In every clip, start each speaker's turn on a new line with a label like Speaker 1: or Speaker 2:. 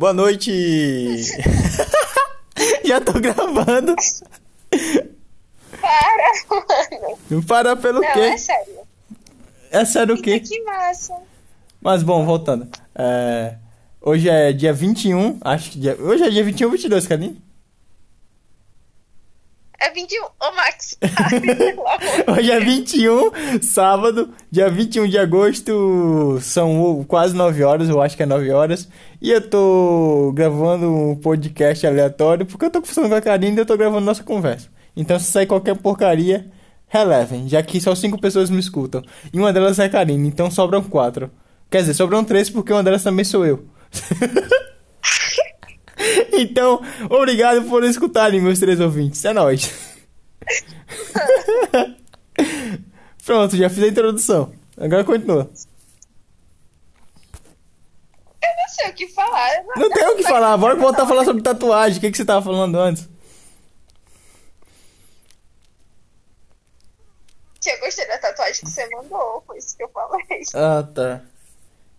Speaker 1: Boa noite! Já tô gravando.
Speaker 2: Para, mano.
Speaker 1: Não para pelo
Speaker 2: Não,
Speaker 1: quê?
Speaker 2: é sério.
Speaker 1: É sério o quê?
Speaker 2: Que massa.
Speaker 1: Mas bom, voltando. É, Hoje é dia 21, acho que dia... Hoje é dia 21 ou 22, Cadinho?
Speaker 2: É 21. Ô, Max. Ai.
Speaker 1: Hoje é 21, sábado, dia 21 de agosto, são quase 9 horas, eu acho que é 9 horas. E eu tô gravando um podcast aleatório, porque eu tô conversando com a Karine e eu tô gravando nossa conversa. Então se sair qualquer porcaria, relevem, já que só 5 pessoas me escutam. E uma delas é a Karine, então sobram 4. Quer dizer, sobram 3 porque uma delas também sou eu. Então, obrigado por escutarem, meus três ouvintes. É nóis. Pronto, já fiz a introdução. Agora continua.
Speaker 2: Eu não sei o que falar. Eu
Speaker 1: Não tem o que falar, bora voltar a falar sobre tatuagem. O que, que você tava falando antes?
Speaker 2: Eu gostei da tatuagem que você mandou. Foi isso que eu falei.
Speaker 1: Ah, tá.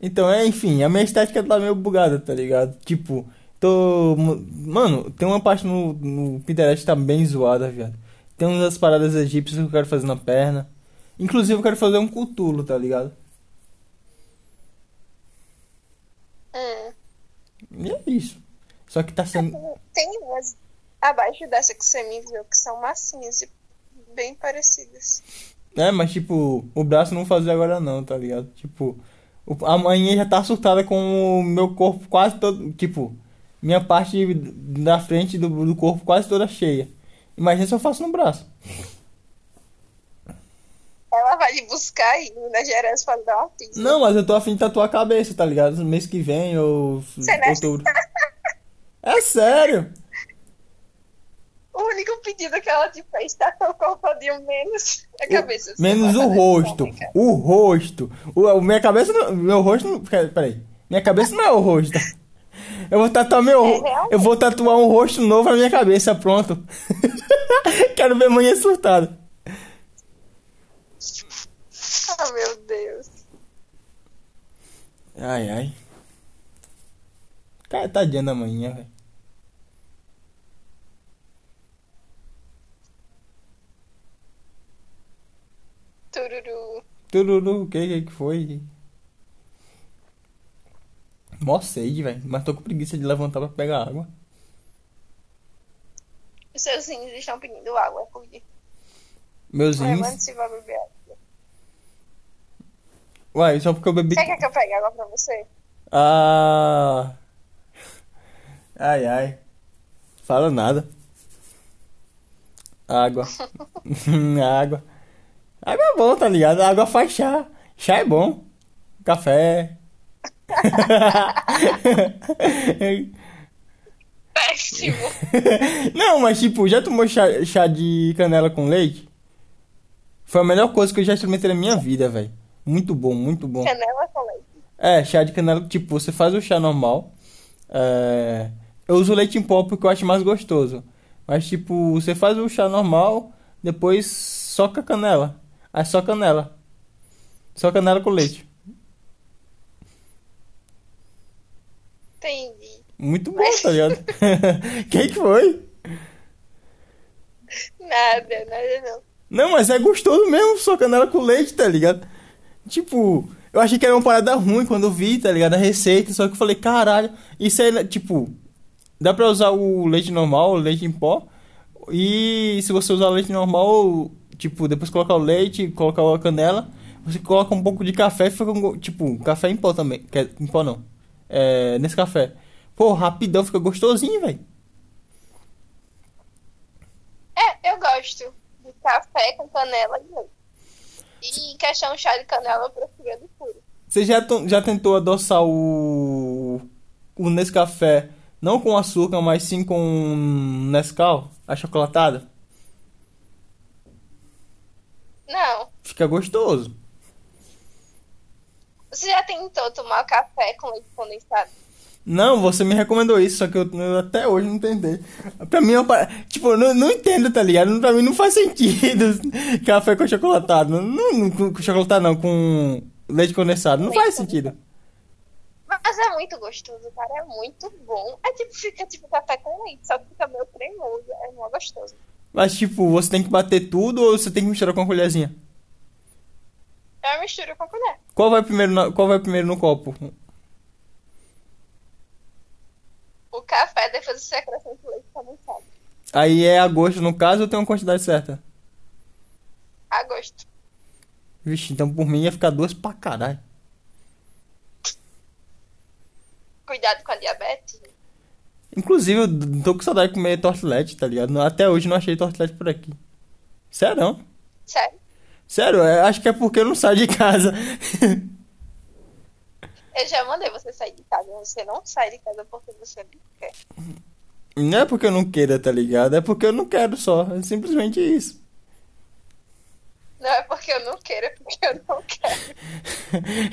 Speaker 1: Então, é, enfim, a minha estética tá meio bugada, tá ligado? Tipo, tô. Mano, tem uma parte no, no Pinterest que tá bem zoada, viado. Tem umas paradas egípcias que eu quero fazer na perna. Inclusive, eu quero fazer um cutulo, tá ligado?
Speaker 2: Hum.
Speaker 1: E é isso. Só que tá sendo.
Speaker 2: Tem umas abaixo dessa que você me viu que são massinhas e bem parecidas.
Speaker 1: É, mas tipo, o braço não fazer agora não, tá ligado? Tipo, a manhã já tá assustada com o meu corpo quase todo. Tipo, minha parte da frente do, do corpo quase toda cheia. Imagina se eu faço no braço.
Speaker 2: Ela vai lhe buscar e na Gerais para dar uma pizza.
Speaker 1: Não, mas eu tô afim de tatuar a cabeça, tá ligado? No mês que vem ou
Speaker 2: é-
Speaker 1: outubro. É sério?
Speaker 2: O único pedido que ela te fez tá com o corpinho menos a cabeça.
Speaker 1: Menos o rosto. O rosto. O, o- minha cabeça não. Meu rosto não. pera- Peraí. Minha cabeça não é o rosto. Eu vou tatuar meu.
Speaker 2: É.
Speaker 1: Eu vou tatuar um rosto novo na minha cabeça, pronto. Quero ver manhã surtada.
Speaker 2: Oh, meu Deus.
Speaker 1: Ai, ai. Cara, tadinha da manhã, velho.
Speaker 2: Tururu.
Speaker 1: Tururu, o que que foi? Mó sede, velho. Mas tô com preguiça de levantar pra pegar água.
Speaker 2: Os seus rins estão pedindo água, cuide.
Speaker 1: Meus rins.
Speaker 2: Levante se vai beber água.
Speaker 1: Uai, só porque eu bebi.
Speaker 2: Você quer que eu pegue água pra você?
Speaker 1: Ah. Ai, ai. Fala nada. Água. Água. Água é bom, tá ligado? Água faz chá. Chá é bom. Café.
Speaker 2: Péssimo.
Speaker 1: Não, mas tipo, já tomou chá, chá de canela com leite? Foi a melhor coisa que eu já experimentei na minha vida, velho. Muito bom, muito bom.
Speaker 2: Canela com leite.
Speaker 1: É, chá de canela, tipo, você faz o chá normal. É, eu uso leite em pó porque eu acho mais gostoso. Mas, tipo, você faz o chá normal, depois soca canela. Aí só canela. Só canela com leite.
Speaker 2: Entendi.
Speaker 1: Muito bom, tá ligado? Quem que foi?
Speaker 2: Nada, nada não.
Speaker 1: Não, mas é gostoso mesmo, só canela com leite, tá ligado? Tipo, eu achei que era uma parada ruim quando eu vi, tá ligado? A receita, só que eu falei, caralho, isso aí, tipo, dá pra usar o leite normal, o leite em pó. E se você usar o leite normal, tipo, depois colocar o leite, colocar a canela, você coloca um pouco de café e fica tipo, café em pó também. Quer, em pó não. É, nesse café. Pô, rapidão, fica gostosinho, velho.
Speaker 2: É, eu gosto de café com canela e leite. E questão chá de canela eu prefiro do puro.
Speaker 1: Você já, já tentou adoçar o, o Nescafé, não com açúcar, mas sim com Nescau, achocolatada?
Speaker 2: Não.
Speaker 1: Fica gostoso.
Speaker 2: Você já tentou tomar café com leite condensado?
Speaker 1: Não, você me recomendou isso, só que eu, eu até hoje não tentei. Pra mim, é uma par- tipo, eu não, não entendo, tá ligado? Pra mim não faz sentido café com chocolatado. Não, não com chocolatado não, com leite condensado. Não faz sentido.
Speaker 2: Mas é muito gostoso, cara. É muito bom. É tipo, fica tipo café com leite, só que fica meio cremoso. É mó gostoso.
Speaker 1: Mas, tipo, você tem que bater tudo ou você tem que misturar com a colherzinha?
Speaker 2: Eu misturo com a colher.
Speaker 1: Qual vai primeiro, na- qual vai primeiro no copo?
Speaker 2: O café, depois você acrescenta o leite condensado.
Speaker 1: Aí é a gosto, no caso, ou tem uma quantidade certa?
Speaker 2: A gosto.
Speaker 1: Vixe, então por mim ia ficar duas pra caralho.
Speaker 2: Cuidado com a diabetes.
Speaker 1: Inclusive, eu tô com saudade de comer tortilete, tá ligado? Até hoje não achei tortilete por aqui. Sério? não?
Speaker 2: Sério.
Speaker 1: Sério, é, acho que é porque eu não saio de casa.
Speaker 2: Eu já mandei você sair de casa. Você não sai de casa porque você não quer.
Speaker 1: Não é porque eu não queira, tá ligado? É porque eu não quero só. É simplesmente isso.
Speaker 2: Não é porque eu não quero, é porque eu não quero.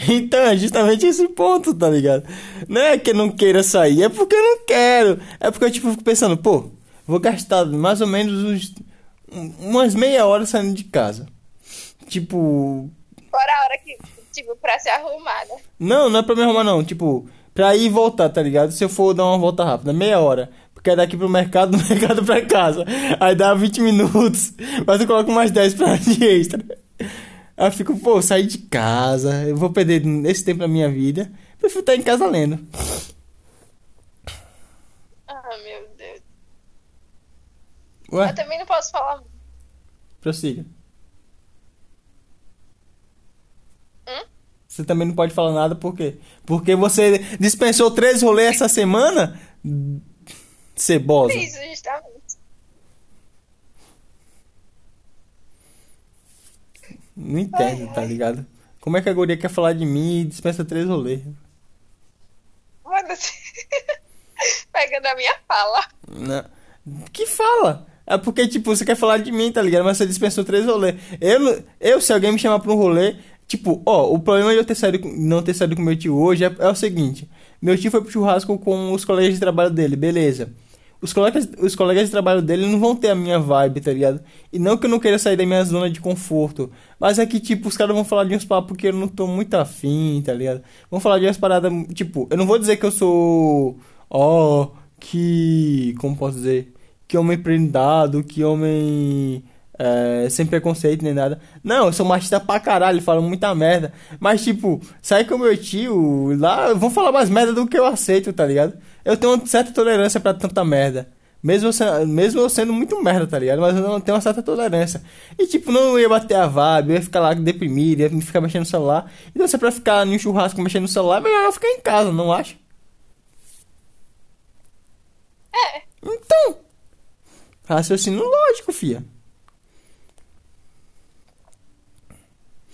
Speaker 1: Então, é justamente esse ponto, tá ligado? Não é que eu não queira sair, é porque eu não quero. É porque eu, tipo, fico pensando, pô, vou gastar mais ou menos uns, um- umas meia hora saindo de casa. Tipo,
Speaker 2: Fora a hora que, tipo, pra se arrumar, né?
Speaker 1: não, não é pra me arrumar, não. Tipo, pra ir e voltar, tá ligado? Se eu for dar uma volta rápida, meia hora. Porque é daqui pro mercado, do mercado pra casa. Aí dá 20 minutos. Mas eu coloco mais 10 pra de extra. Aí eu fico, pô, sair de casa. Eu vou perder esse tempo da minha vida. Prefiro estar em casa lendo.
Speaker 2: Ah, meu Deus.
Speaker 1: Ué,
Speaker 2: Eu também não posso falar
Speaker 1: prossiga.
Speaker 2: Hum?
Speaker 1: Você também não pode falar nada, por quê? Porque você dispensou três rolês essa semana? Cebosa.
Speaker 2: Isso, justamente.
Speaker 1: Não entendo, tá ligado? Como é que a guria quer falar de mim e dispensa três rolês?
Speaker 2: Mano, você... Pegando a minha fala.
Speaker 1: Não. Que fala? É porque, tipo, você quer falar de mim, tá ligado? Mas você dispensou três rolês. Eu, eu, se alguém me chamar pra um rolê, tipo, ó, o problema de eu ter saído, não ter saído com meu tio hoje é, é o seguinte: meu tio foi pro churrasco com os colegas de trabalho dele, beleza. Os colegas, os colegas de trabalho dele não vão ter a minha vibe, tá ligado? E não que eu não queira sair da minha zona de conforto, mas é que, tipo, os caras vão falar de uns papos que eu não tô muito afim, tá ligado? Vão falar de umas paradas, tipo, eu não vou dizer que eu sou, ó, que, como posso dizer? Que homem prendado, que homem é, sem preconceito nem nada. Não, eu sou machista pra caralho, falo muita merda. Mas, tipo, sair com meu tio lá, vão falar mais merda do que eu aceito, tá ligado? Eu tenho uma certa tolerância pra tanta merda. Mesmo eu, sendo, mesmo eu sendo muito merda, tá ligado? Mas eu não tenho uma certa tolerância. E, tipo, não ia bater a vibe, eu ia ficar lá deprimido, ia ficar mexendo no celular. Então, se é pra ficar em um churrasco mexendo no celular, é melhor eu ficar em casa, não acha?
Speaker 2: É.
Speaker 1: Então, raciocínio lógico, fia.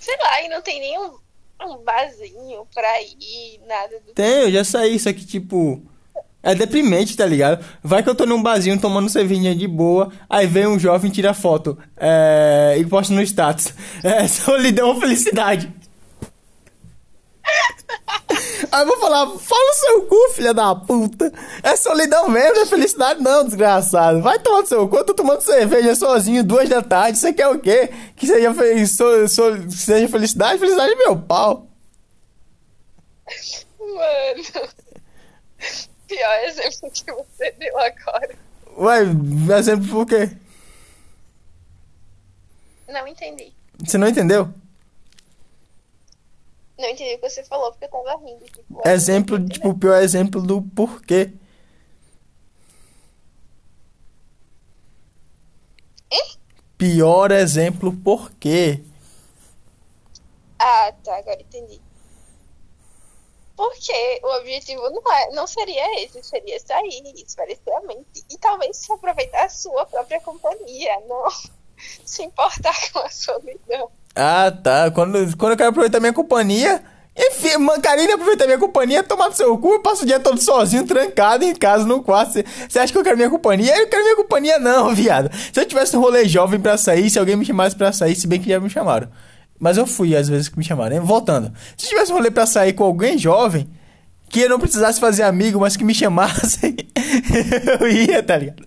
Speaker 2: Sei lá, e não tem nenhum um barzinho pra ir, nada do
Speaker 1: Tem, eu já saí, só que tipo. É deprimente, tá ligado? Vai que eu tô num barzinho tomando cervejinha de boa, aí vem um jovem tira foto é, e posta no status. É solidão ou felicidade. Aí eu vou falar, fala o seu cu, filha da puta. É solidão mesmo, não é felicidade não, desgraçado. Vai tomar no seu cu, eu tô tomando cerveja sozinho, duas da tarde. Você quer o quê? Que seja, fe so- so- que seja felicidade? Felicidade é meu pau.
Speaker 2: Mano. Pior exemplo que você deu agora.
Speaker 1: Ué, exemplo por quê?
Speaker 2: Não entendi.
Speaker 1: Você não entendeu?
Speaker 2: Não entendi o que você falou porque eu tava rindo. Tipo,
Speaker 1: Exemplo,
Speaker 2: não
Speaker 1: tipo, o pior exemplo do porquê.
Speaker 2: Hein?
Speaker 1: Pior exemplo porquê.
Speaker 2: Ah, tá, agora entendi. Porque o objetivo não, é, não seria esse, seria sair, espairecer a mente e talvez aproveitar a sua própria companhia, não se importar com a solidão.
Speaker 1: Ah, tá. Quando, quando eu quero aproveitar minha companhia. Enfim, Mancarina aproveitar minha companhia, tomar no seu cu, eu passo o dia todo sozinho, trancado em casa, no quarto. Você- acha que eu quero minha companhia? Eu não quero minha companhia, não, viado. Se eu tivesse um rolê jovem pra sair, se alguém me chamasse pra sair, se bem que já me chamaram. Mas eu fui às vezes que me chamaram. hein? Voltando. Se tivesse um rolê pra sair com alguém jovem, que eu não precisasse fazer amigo, mas que me chamassem, eu ia, tá ligado?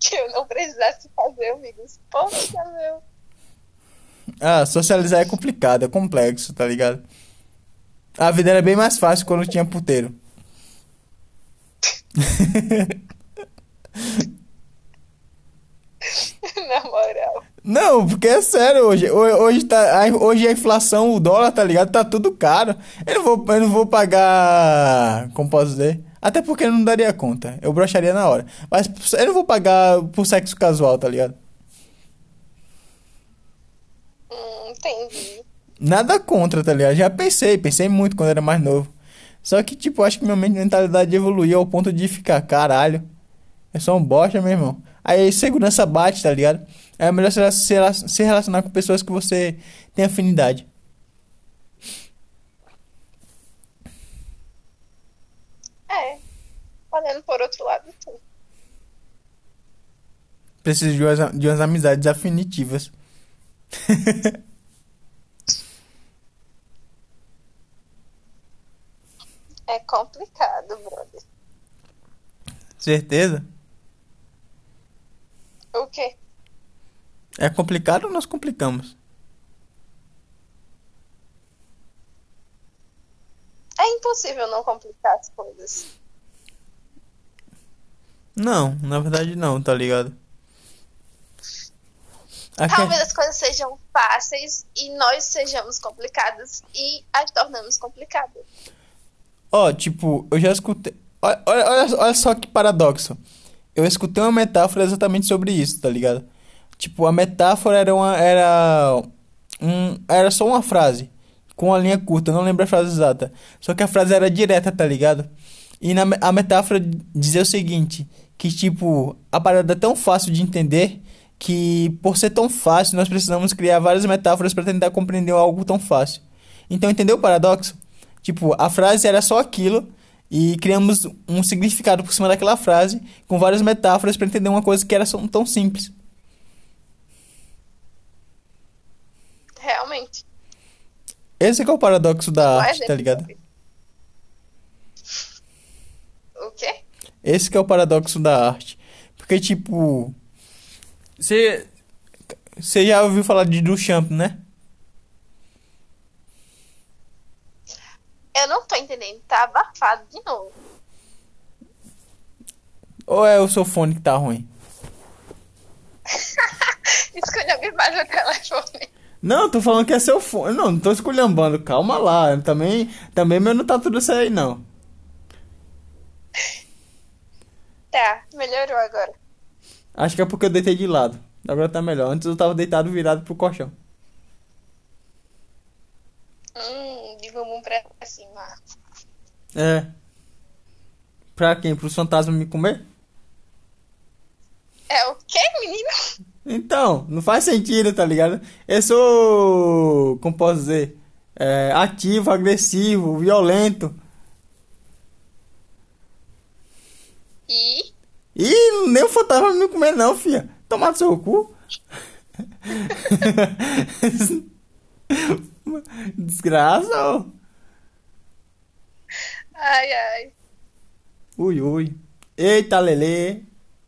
Speaker 2: Que eu não precisasse fazer amigos. Poxa, meu.
Speaker 1: Ah, socializar é complicado, é complexo, tá ligado? A vida era bem mais fácil quando tinha puteiro.
Speaker 2: Na moral.
Speaker 1: Não, porque é sério hoje. Ho- Hoje, tá, a- hoje a inflação, o dólar, tá ligado? Tá tudo caro. Eu não vou, eu não vou pagar. Como posso dizer? Até porque eu não daria conta. Eu broxaria na hora. Mas eu não vou pagar por sexo casual, tá ligado? Nada contra, tá ligado? Já pensei, pensei muito quando era mais novo. Só que, tipo, acho que minha mentalidade evoluiu ao ponto de ficar, caralho. É só um bosta, meu irmão. Aí segurança bate, tá ligado? É melhor se, relacionar com pessoas que você tem afinidade.
Speaker 2: É. Olhando por outro lado, sim.
Speaker 1: Preciso de umas, de umas amizades afinitivas.
Speaker 2: É complicado, brother.
Speaker 1: Certeza?
Speaker 2: O quê?
Speaker 1: É complicado ou nós complicamos?
Speaker 2: É impossível não complicar as coisas.
Speaker 1: Não, na verdade não, tá ligado?
Speaker 2: Talvez as coisas sejam fáceis e nós sejamos complicados e as tornamos complicadas.
Speaker 1: Ó, tipo, eu já escutei. Olha, olha, olha só que paradoxo. Eu escutei uma metáfora exatamente sobre isso, tá ligado? Tipo, a metáfora era uma. Era. Um, era só uma frase. Com uma linha curta, não lembro a frase exata. Só que a frase era direta, tá ligado? E na, a metáfora dizia o seguinte: que, tipo, a parada é tão fácil de entender que, por ser tão fácil, nós precisamos criar várias metáforas para tentar compreender algo tão fácil. Então, entendeu o paradoxo? Tipo, a frase era só aquilo e criamos um significado por cima daquela frase com várias metáforas para entender uma coisa que era tão simples.
Speaker 2: Realmente.
Speaker 1: Esse que é o paradoxo da
Speaker 2: Mas
Speaker 1: arte,
Speaker 2: é
Speaker 1: tá ligado?
Speaker 2: O quê?
Speaker 1: Esse que é o paradoxo da arte. Porque, tipo. Você. Você já ouviu falar de Duchamp, né?
Speaker 2: Eu não tô entendendo. Tá abafado de novo.
Speaker 1: Ou é o seu fone que tá ruim?
Speaker 2: Escolha me mais o telefone.
Speaker 1: Não, tô falando que é seu fone. Não, não tô esculhambando. Calma lá. Também, também meu não tá tudo isso aí, não.
Speaker 2: Tá, melhorou agora.
Speaker 1: Acho que é porque eu deitei de lado. Agora tá melhor. Antes eu tava deitado virado pro colchão.
Speaker 2: Hum, de bumbum pra cima.
Speaker 1: É. Pra quem? Pro fantasma me comer?
Speaker 2: É o quê, menino?
Speaker 1: Então, não faz sentido, tá ligado? Eu sou, como posso dizer, é, ativo, agressivo, violento.
Speaker 2: E
Speaker 1: E nem o fantasma me comer não, fia. Tomar seu cu. Desgraça,
Speaker 2: ai, ai.
Speaker 1: Ui, ui. Eita, Lelê.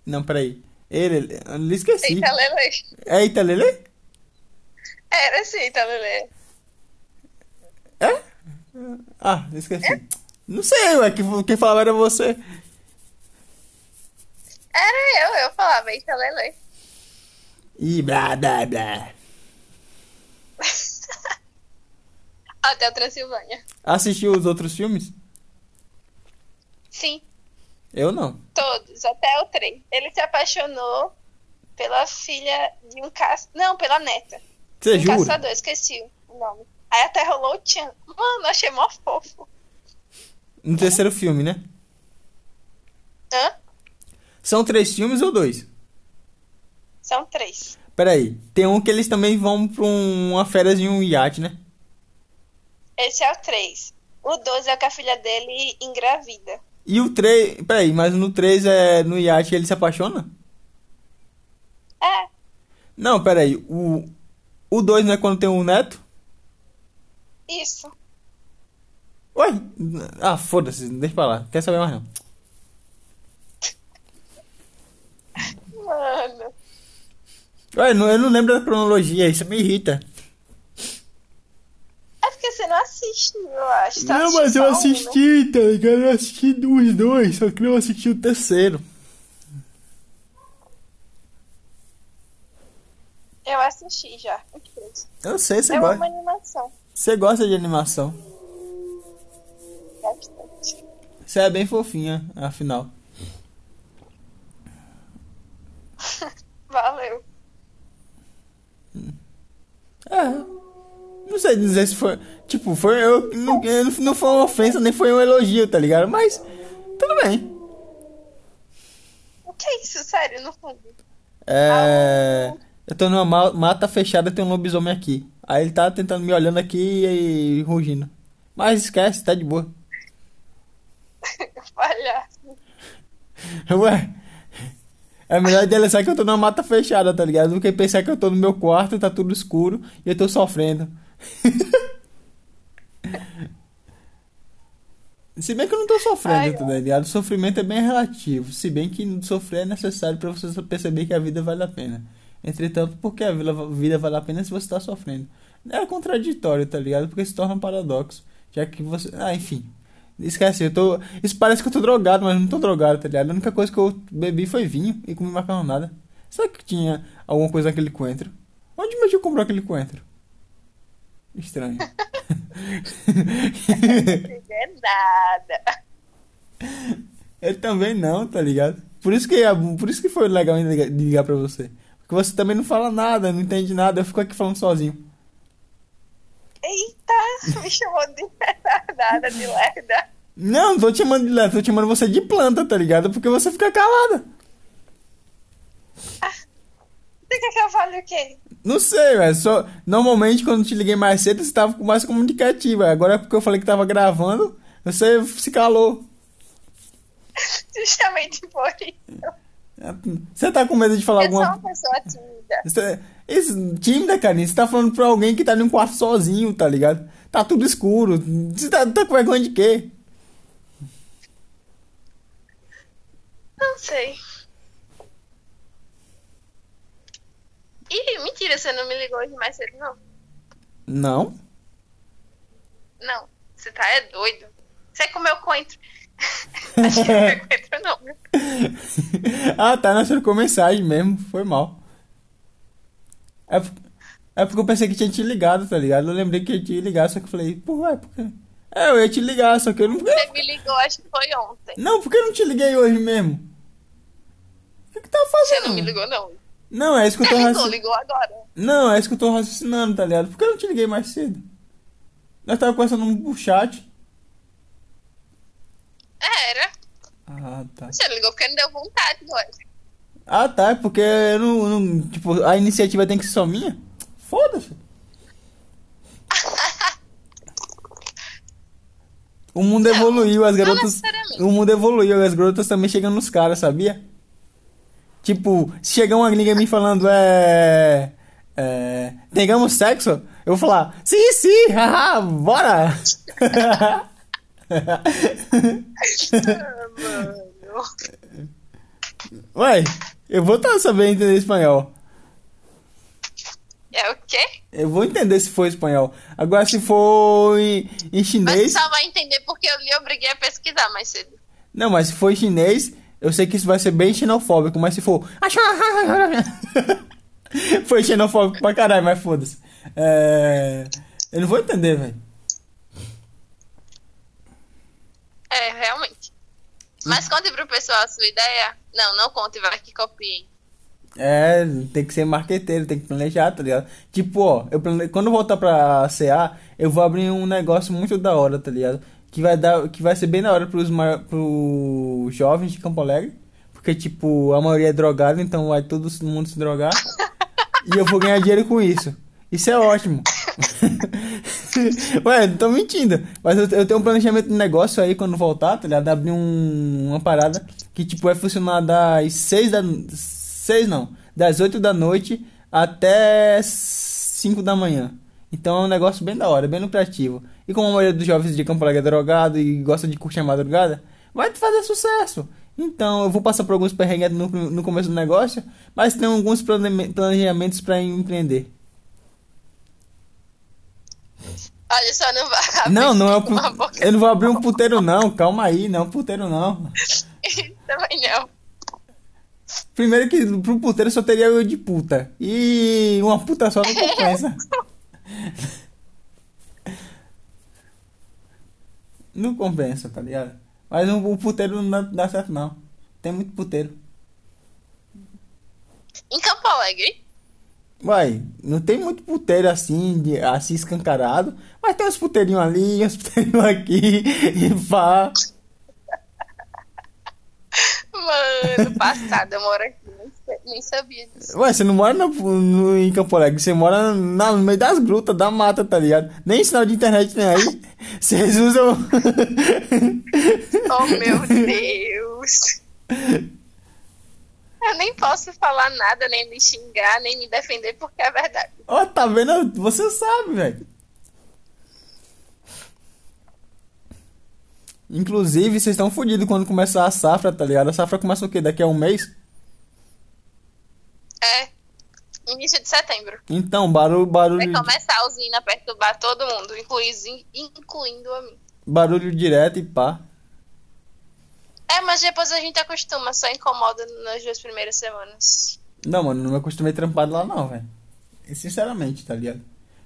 Speaker 1: Não, peraí. Ei, Lelê. Eu esqueci.
Speaker 2: Eita, Lele.
Speaker 1: Eita, Lelê?
Speaker 2: Era assim, Eita, Lele.
Speaker 1: É? Ah, esqueci. Não sei, ué. Quem, quem falava era você.
Speaker 2: Era eu, eu falava Eita, Lele.
Speaker 1: E blá, blá, blá.
Speaker 2: Até o Transilvânia.
Speaker 1: Assistiu os outros filmes?
Speaker 2: Sim,
Speaker 1: Eu não.
Speaker 2: todos, até o 3. Ele se apaixonou pela filha de um caçador. Não, pela neta.
Speaker 1: Você
Speaker 2: um
Speaker 1: jura?
Speaker 2: caçador, esqueci o nome. Aí até rolou o Tchan. Mano, achei mó fofo.
Speaker 1: No terceiro filme, né?
Speaker 2: Hã?
Speaker 1: São três filmes ou dois?
Speaker 2: São três.
Speaker 1: Peraí. Tem um que eles também vão pra um- uma férias em um iate, né?
Speaker 2: Esse é o 3. O 2 é o que a filha dele engravida.
Speaker 1: E o três... Peraí, mas no três é no iate ele se apaixona?
Speaker 2: É,
Speaker 1: Não, peraí. O... O dois não é quando tem um neto?
Speaker 2: isso.
Speaker 1: Ué? Ah, foda-se. Deixa pra lá. Quer saber mais não.
Speaker 2: Mano.
Speaker 1: Ué, não- eu não lembro da cronologia. Isso me irrita.
Speaker 2: É porque você não eu acho. Tá
Speaker 1: Não, mas eu
Speaker 2: um, né?
Speaker 1: assisti, tá ligado? Eu assisti os dois, só que não assisti o terceiro.
Speaker 2: Eu assisti já.
Speaker 1: Eu sei, você
Speaker 2: É uma
Speaker 1: gosta.
Speaker 2: animação.
Speaker 1: Você gosta de animação.
Speaker 2: Bastante.
Speaker 1: Você é bem fofinha, afinal.
Speaker 2: Valeu.
Speaker 1: É. Não sei dizer se foi. Tipo, foi. Eu, não, não- não foi uma ofensa, nem foi um elogio, tá ligado? Mas. Tudo bem.
Speaker 2: O que é isso, sério, no fundo?
Speaker 1: É. Eu tô numa ma- mata fechada, tem um lobisomem aqui. Aí ele tá tentando me olhando aqui e, rugindo. Mas esquece, tá de boa.
Speaker 2: Palhaço.
Speaker 1: Ué. É melhor idealizar que eu tô numa mata fechada, tá ligado? Do que pensar que eu tô no meu quarto, tá tudo escuro e eu tô sofrendo. Se bem que eu não tô sofrendo,
Speaker 2: Ai,
Speaker 1: tá ligado? O sofrimento é bem relativo. Se bem que sofrer é necessário pra você perceber que a vida vale a pena. Entretanto, por que a vida vale a pena se você tá sofrendo? É contraditório, tá ligado? Porque se torna um paradoxo. Já que você. Ah, enfim. Esquece, eu tô. Isso parece que eu tô drogado, mas não tô drogado, tá ligado? A única coisa que eu bebi foi vinho e comi macarronada. Será que tinha alguma coisa naquele coentro? Onde meu tio comprou aquele coentro? Estranho.
Speaker 2: Não é nada.
Speaker 1: Ele também não, tá ligado? Por isso que, é- por isso que foi legal de ligar, pra você. Porque você também não fala nada, não entende nada, eu fico aqui falando sozinho.
Speaker 2: Eita, me chamou de retardada, de lerda.
Speaker 1: Não, não tô te chamando de leve, tô te chamando você de planta, tá ligado? Porque você fica calada.
Speaker 2: Você quer que eu fale o quê?
Speaker 1: Não sei, velho. Só... Normalmente, quando eu te liguei mais cedo, você tava mais comunicativa. Agora é porque eu falei que tava gravando, você se calou.
Speaker 2: Justamente por isso.
Speaker 1: Você tá com medo de falar
Speaker 2: Eu sou
Speaker 1: alguma
Speaker 2: uma pessoa tímida.
Speaker 1: Você- Esse tímida, Karine, você tá falando pra alguém que tá num quarto sozinho, tá ligado? Tá tudo escuro. Você tá, tá com vergonha de quê?
Speaker 2: Não sei. Ih, mentira, você não me ligou hoje mais cedo, não.
Speaker 1: Não?
Speaker 2: Não, você tá é doido. Você comeu coentro. Acho que não é coentro, não.
Speaker 1: ah, tá, nós trocou mensagem mesmo. Foi mal. É, é porque eu pensei que tinha te ligado, tá ligado? Eu lembrei que eu tinha ligado, só que eu falei, pô, ué, por quê? É, eu ia te ligar, só que eu não.
Speaker 2: Você me ligou, acho que foi ontem.
Speaker 1: Não, por que eu não te liguei hoje mesmo? O que que tá
Speaker 2: Você
Speaker 1: fazendo?
Speaker 2: não me ligou, não.
Speaker 1: Não, é isso que eu tô
Speaker 2: ligou,
Speaker 1: raciocinando.
Speaker 2: ligou agora.
Speaker 1: Não, é isso que eu tô raciocinando, tá ligado? Por que eu não te liguei mais cedo? Nós tava conversando por chat.
Speaker 2: Era.
Speaker 1: Ah, tá.
Speaker 2: Você ligou porque não deu vontade hoje.
Speaker 1: Ah, tá, é porque eu não, não- Tipo, a iniciativa tem que ser só minha? Foda-se. O mundo
Speaker 2: Não,
Speaker 1: evoluiu, as garotas. O mundo evoluiu, as garotas também chegam nos caras, sabia? Tipo, se chegar uma amiga me falando, é. É. Tengamos sexo? Eu vou falar, sim, sim, haha, bora! Ué, eu vou estar sabendo entender espanhol.
Speaker 2: É o quê?
Speaker 1: Eu vou entender se for espanhol. Agora, se for em, em
Speaker 2: Mas
Speaker 1: chinês.
Speaker 2: você só vai entender porque eu lhe obriguei a pesquisar mais cedo.
Speaker 1: Não, mas se for em chinês, eu sei que isso vai ser bem xenofóbico. Mas se for. Foi xenofóbico pra caralho, mas foda-se. É... Eu não vou entender, velho.
Speaker 2: É, realmente. Mas conte pro pessoal a sua ideia. Não, não conte, vai que copiem.
Speaker 1: É, tem que ser marqueteiro, tem que planejar, tá ligado? Tipo, ó, eu plane... quando eu voltar pra CA, eu vou abrir um negócio muito da hora, tá ligado? Que vai dar, que vai ser bem da hora pros, pros jovens de Campo Alegre. Porque, tipo, a maioria é drogada, então vai todo mundo se drogar. e eu vou ganhar dinheiro com isso. Isso é ótimo. Ué, tô mentindo. Mas eu, eu tenho um planejamento de negócio aí quando voltar, tá ligado? Abrir um, uma parada que, tipo, vai funcionar das 6 da. 6 não. Das 8 da noite até 5 da manhã. Então é um negócio bem da hora, bem lucrativo. E como a maioria dos jovens de Campo Alegre é drogado e gosta de curtir a madrugada, vai te fazer sucesso. Então eu vou passar por alguns perrengues no, no começo do negócio, mas tem alguns plane- planejamentos para empreender.
Speaker 2: Olha, só não vai.
Speaker 1: Não, não é o
Speaker 2: uma
Speaker 1: pu...
Speaker 2: boca.
Speaker 1: Eu não vou abrir um puteiro, não. Calma aí, não é um puteiro, não.
Speaker 2: Também não.
Speaker 1: Primeiro que pro puteiro só teria eu de puta. E uma puta só não compensa. Não compensa, tá ligado? Mas um, um puteiro não dá, certo, não. Tem muito puteiro.
Speaker 2: Em Campo Alegre.
Speaker 1: Uai, não tem muito puteiro assim, de, assim escancarado. Mas tem uns puteirinhos ali, uns puteirinhos aqui. E pá.
Speaker 2: Mano, passada, eu moro aqui. Nem, sa- nem sabia disso.
Speaker 1: Ué, você não mora no, no- em Campo Alegre, você mora na- no meio das grutas, da mata, tá ligado? Nem sinal de internet tem aí. Vocês usam.
Speaker 2: Oh, meu Deus. Eu nem posso falar nada, nem me xingar, nem me defender, porque é verdade.
Speaker 1: Ó, tá vendo? Você sabe, velho. Inclusive, vocês estão fodidos quando começar a safra, tá ligado? A safra começa o quê? Daqui a um mês?
Speaker 2: É. Início de setembro.
Speaker 1: Então, barulho, barulho,
Speaker 2: Vai começar a usina a perturbar todo mundo, incluindo, incluindo a mim.
Speaker 1: barulho direto e pá.
Speaker 2: É, mas depois a gente acostuma, só incomoda nas duas primeiras semanas.
Speaker 1: Não, mano, não me acostumei trampado lá não, velho. Sinceramente, tá ligado?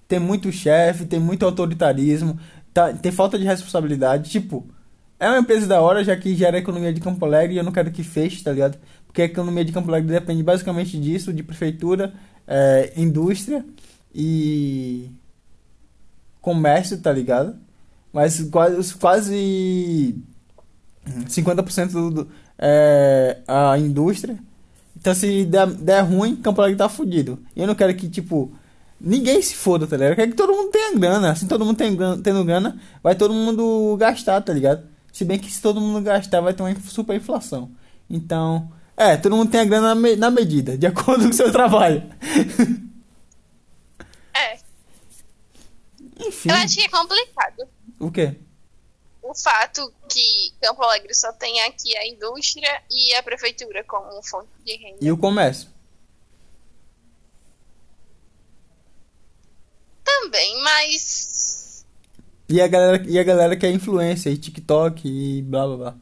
Speaker 1: Tem muito chefe, tem muito autoritarismo, tá, tem falta de responsabilidade. Tipo, é uma empresa da hora, já que gera economia de Campo Alegre e eu não quero que feche, tá ligado? Porque a economia de Campo Alegre depende basicamente disso, de prefeitura, é, indústria e comércio, tá ligado? Mas quase, quase 50% do, é a indústria. Então se der, der ruim, Campo Alegre tá fudido. E eu não quero que, tipo, ninguém se foda, tá ligado? Eu quero que todo mundo tenha grana. Assim, todo mundo tem, tendo grana, vai todo mundo gastar, tá ligado? Se bem que se todo mundo gastar, vai ter uma super inflação. Então, é, todo mundo tem a grana na, me- na medida, de acordo com o seu trabalho.
Speaker 2: É,
Speaker 1: Enfim,
Speaker 2: eu acho que é complicado.
Speaker 1: o quê?
Speaker 2: O fato que Campo Alegre só tem aqui a indústria e a prefeitura como fonte de renda.
Speaker 1: E o comércio?
Speaker 2: Também, mas.
Speaker 1: E a galera, e a galera que é influência, e TikTok e blá blá blá.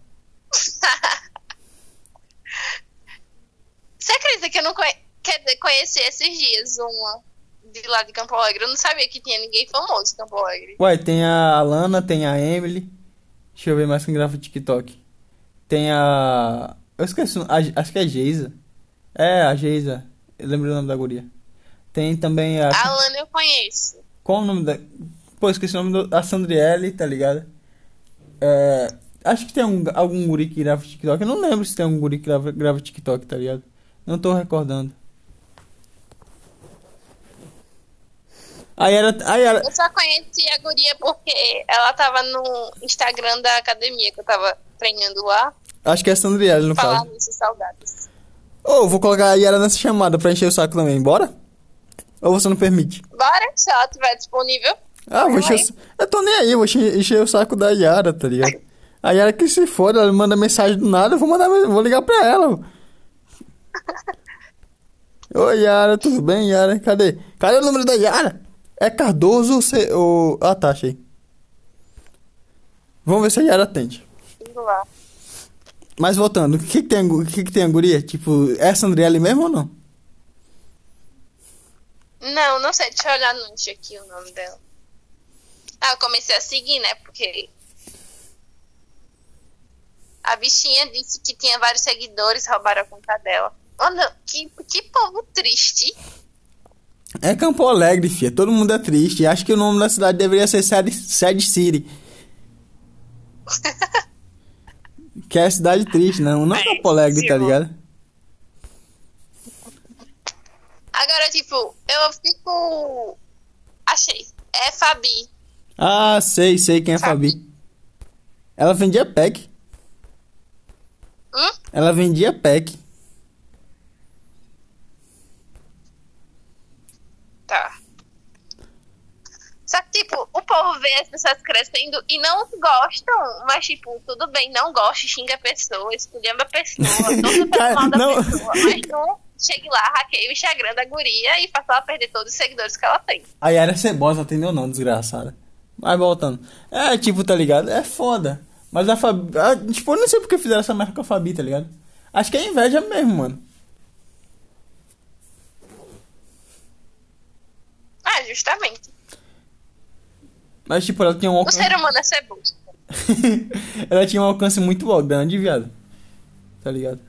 Speaker 2: Você acredita que eu não conhe... Conheci esses dias uma de lá de Campo Alegre? Eu não sabia que tinha ninguém famoso em Campo Alegre.
Speaker 1: Ué, tem a Alana, tem a Emily. Deixa eu ver mais quem grava TikTok. Tem a. Eu esqueci, a- acho que é Geisa. É, a Geisa. Eu lembro o nome da guria. Tem também a.
Speaker 2: A Alana eu conheço.
Speaker 1: Qual o nome da. Pô, esqueci o nome da Sandriele, tá ligado? É, acho que tem um- algum guri que grava TikTok. Eu não lembro se tem algum guri que grava, grava TikTok, tá ligado? Não tô recordando. Aí era. Aí era.
Speaker 2: Eu só conheci a guria porque ela tava no Instagram da academia que eu tava treinando lá.
Speaker 1: Acho que é a Sandriele, no
Speaker 2: Falar
Speaker 1: caso.
Speaker 2: nisso, saudades.
Speaker 1: Ô, vou colocar a Yara nessa chamada pra encher o saco também. Bora? Ou você não permite?
Speaker 2: Bora, se ela estiver disponível.
Speaker 1: Ah, vou encher o... Eu tô nem aí, eu vou encher, encher o saco da Yara, tá ligado? A Yara que se for, ela manda mensagem do nada, eu vou mandar, vou ligar pra ela. Oi, Yara, tudo bem, Yara? Cadê? Cadê o número da Yara? É Cardoso ou... C... ou... Ah, tá, achei. Vamos ver se a Yara atende.
Speaker 2: Indo lá.
Speaker 1: Mas voltando, o que que tem, a o que que tem a guria? Tipo, é essa Andriele mesmo ou não?
Speaker 2: Não, não sei, deixa eu olhar no aqui o nome dela. Ah, eu comecei a seguir, né? Porque a bichinha disse que tinha vários seguidores, roubaram a conta dela. Mano, que, que povo triste.
Speaker 1: É Campo Alegre, filha. Todo mundo é triste. Acho que o nome da cidade deveria ser Sad, Sad City. que é cidade triste, não. Não é Campo Alegre, tá ligado?
Speaker 2: Agora, tipo, eu fico. Achei. É Fabi.
Speaker 1: Ah, sei, sei quem é Fabi. Ela vendia pack.
Speaker 2: Hum?
Speaker 1: Ela vendia pack.
Speaker 2: Tá. Só que, tipo, o povo vê as pessoas crescendo e não gostam. Mas, tipo, tudo bem, não gosta, xinga a pessoa, esculhamba a pessoa, todo mal da
Speaker 1: não.
Speaker 2: pessoa. Mas não chegue lá, hackeie o Instagram da guria e faça ela perder todos os seguidores que ela tem.
Speaker 1: A Yara Cebosa atendeu não, desgraçada. Mas voltando. É, tipo, tá ligado? É foda. Mas a Fabi. a- tipo, eu não sei porque fizeram essa merda com a Fabi, tá ligado? Acho que é inveja mesmo, mano.
Speaker 2: Ah, justamente.
Speaker 1: Mas, tipo, ela tinha um
Speaker 2: O
Speaker 1: alcance.
Speaker 2: ser humano é ceboso.
Speaker 1: ela tinha um alcance muito grande, viado. Tá ligado?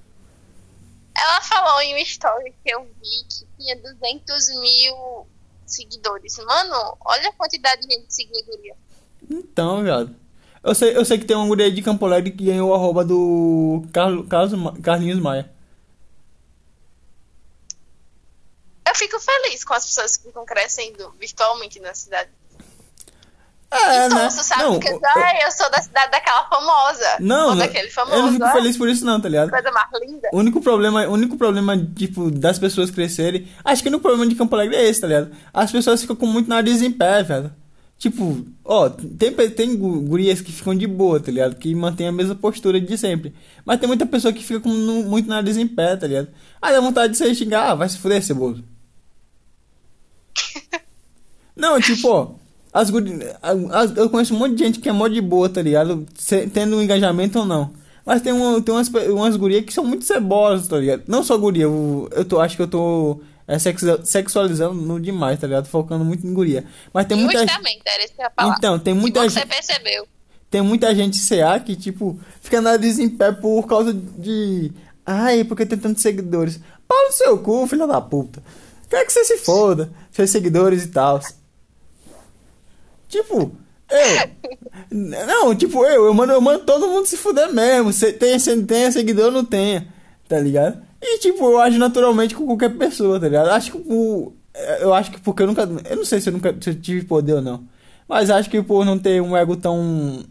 Speaker 2: Ela falou em uma história que eu vi que tinha 200 mil seguidores. Mano, olha a quantidade de gente a guria.
Speaker 1: Então, viado. Eu sei, eu sei que tem uma guria de Campo Alegre que ganhou o arroba do Carlos, Carlos, Carlinhos Maia.
Speaker 2: Eu fico feliz com as pessoas que ficam crescendo virtualmente na cidade.
Speaker 1: É,
Speaker 2: então,
Speaker 1: né?
Speaker 2: você sabe
Speaker 1: Não,
Speaker 2: que
Speaker 1: eu-
Speaker 2: eu sou da cidade daquela famosa.
Speaker 1: Não,
Speaker 2: ou daquele famoso.
Speaker 1: eu não fico
Speaker 2: ah,
Speaker 1: feliz por isso não, tá ligado?
Speaker 2: Coisa mais linda.
Speaker 1: O único problema, o único problema, tipo, das pessoas crescerem. Acho que o único problema de Campo Alegre é esse, tá ligado? As pessoas ficam com muito nariz em pé, velho. Tipo, ó, tem, tem gu- gurias que ficam de boa, tá ligado? Que mantém a mesma postura de sempre. Mas tem muita pessoa que fica com nu- muito nariz em pé, tá ligado? Aí dá vontade de você xingar, ah, vai se fuder, ceboso. Não, tipo, ó, as as- eu conheço um monte de gente que é mó de boa, tá ligado? Se- tendo um engajamento ou não. Mas tem, uma, tem umas, umas gurias que são muito cebosas, tá ligado? Não só guria, eu, eu tô, acho que eu tô é, sexu- sexualizando demais, tá ligado? Focando muito em guria. Mas tem muita
Speaker 2: Justamente, era isso que eu ia falar.
Speaker 1: Então, tem muita
Speaker 2: você
Speaker 1: gente,
Speaker 2: percebeu.
Speaker 1: tem muita gente CA que, tipo, fica nariz em pé por causa de. Ai, porque tem tantos seguidores. Pau no seu cu, filha da puta. Quer que você se foda, seus seguidores e tal. Tipo, eu. Não, tipo, eu, eu mando, eu mando todo mundo se fuder mesmo. Se tem, se tem seguidor não tenha, tá ligado? E tipo, eu ajo naturalmente com qualquer pessoa, tá ligado? Acho que o. Eu acho que porque eu nunca. Eu não sei se eu nunca se eu tive poder ou não. Mas acho que por não ter um ego tão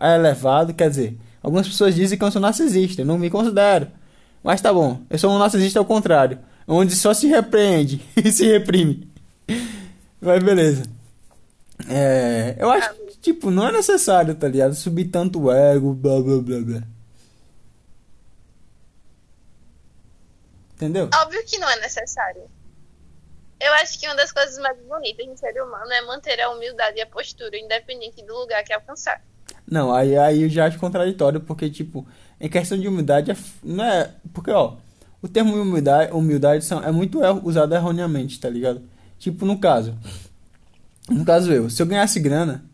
Speaker 1: elevado, quer dizer, algumas pessoas dizem que eu sou narcisista, eu não me considero. Mas tá bom, eu sou um narcisista ao contrário, onde só se repreende e se reprime. Mas beleza. É, eu acho que, tipo, não é necessário, tá ligado? Subir tanto ego, blá blá blá blá. Entendeu?
Speaker 2: Óbvio que não é necessário. Eu acho que uma das coisas mais bonitas no ser humano é manter a humildade e a postura, independente do lugar que alcançar.
Speaker 1: Não, aí, aí eu já acho contraditório, porque, tipo, em questão de humildade, é não é. Porque, ó, o termo humildade, humildade são, é muito er- usado erroneamente, tá ligado? Tipo, no caso. No caso eu, se eu ganhasse grana,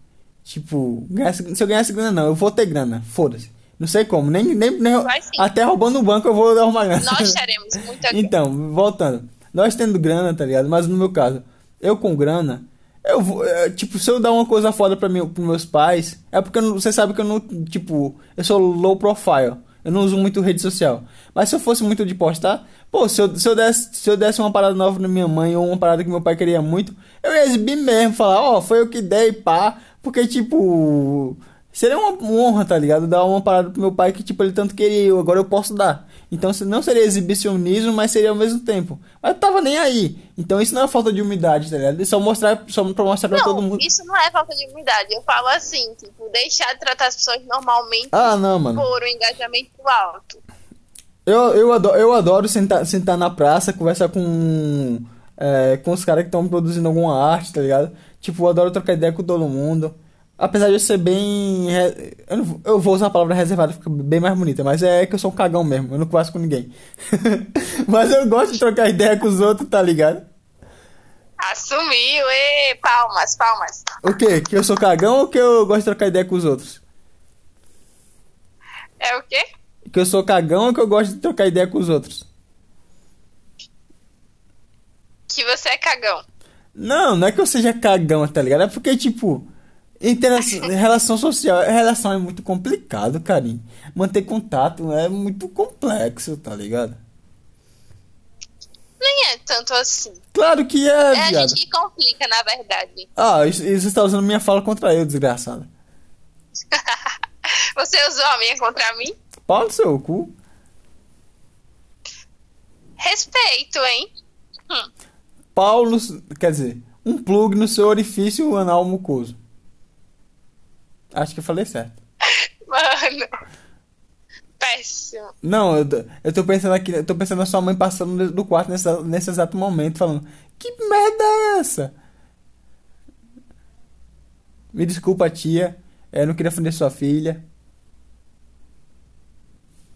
Speaker 1: tipo, ganhasse- se eu ganhasse grana, não, eu vou ter grana, foda-se. Não sei como, nem, nem, nem até roubando um banco eu vou arrumar grana.
Speaker 2: Nós teremos muita
Speaker 1: Então, voltando. Nós tendo grana, tá ligado? Mas no meu caso, eu com grana, eu vou. é, tipo, se eu dar uma coisa foda pra mim, pros meus pais, é porque eu você sabe que eu não. Tipo, eu sou low profile. Eu não uso muito rede social. Mas se eu fosse muito de postar, pô, se eu, se eu, desse, se eu desse uma parada nova pra minha mãe ou uma parada que meu pai queria muito, eu ia exibir mesmo, falar, ó, foi eu que dei, pá. Porque, tipo. Seria uma honra, tá ligado? Dar uma parada pro meu pai que, tipo, ele tanto queria, eu, agora eu posso dar. Então, se- não seria exibicionismo, mas seria ao mesmo tempo. Mas eu tava nem aí. Então, isso não é falta de humildade, tá ligado? É só mostrar, só pra mostrar pra todo
Speaker 2: Não,
Speaker 1: mundo.
Speaker 2: isso não é falta de humildade. Eu falo assim, tipo, deixar de tratar as pessoas normalmente
Speaker 1: Ah, não, mano.
Speaker 2: por um engajamento alto.
Speaker 1: Eu, eu, adoro, eu adoro sentar, sentar na praça, conversar com, é, com os caras que estão produzindo alguma arte, tá ligado? Tipo, eu adoro trocar ideia com todo mundo. Apesar de eu ser bem. Eu, não vou- eu vou usar a palavra reservada, fica bem mais bonita, mas é que eu sou um cagão mesmo, eu não converso com ninguém. mas eu gosto de trocar ideia com os outros, tá ligado?
Speaker 2: Assumiu, e palmas, palmas.
Speaker 1: O quê? Que eu sou cagão ou que eu gosto de trocar ideia com os outros?
Speaker 2: É o quê?
Speaker 1: Que eu sou cagão ou que eu gosto de trocar ideia com os outros?
Speaker 2: Que você é cagão.
Speaker 1: Não, não é que eu seja cagão, tá ligado? É porque, tipo, interação, relação social, relação é muito complicado, carinho. Manter contato é muito complexo, tá ligado?
Speaker 2: Nem é tanto assim.
Speaker 1: Claro que é,
Speaker 2: É a gente que complica, na verdade.
Speaker 1: Ah, isso, isso você tá usando minha fala contra eu, desgraçado.
Speaker 2: Você usou a minha contra mim?
Speaker 1: Pau no seu cu.
Speaker 2: Respeito, hein? Hum.
Speaker 1: Pau no... Quer dizer, um plug no seu orifício anal mucoso. Acho que eu falei certo.
Speaker 2: Mano. Péssimo.
Speaker 1: Não, eu, tô- eu tô pensando aqui, eu tô pensando na sua mãe passando do quarto nesse, nesse exato momento, falando: Que merda é essa? Me desculpa, tia. Eu não queria ofender sua filha.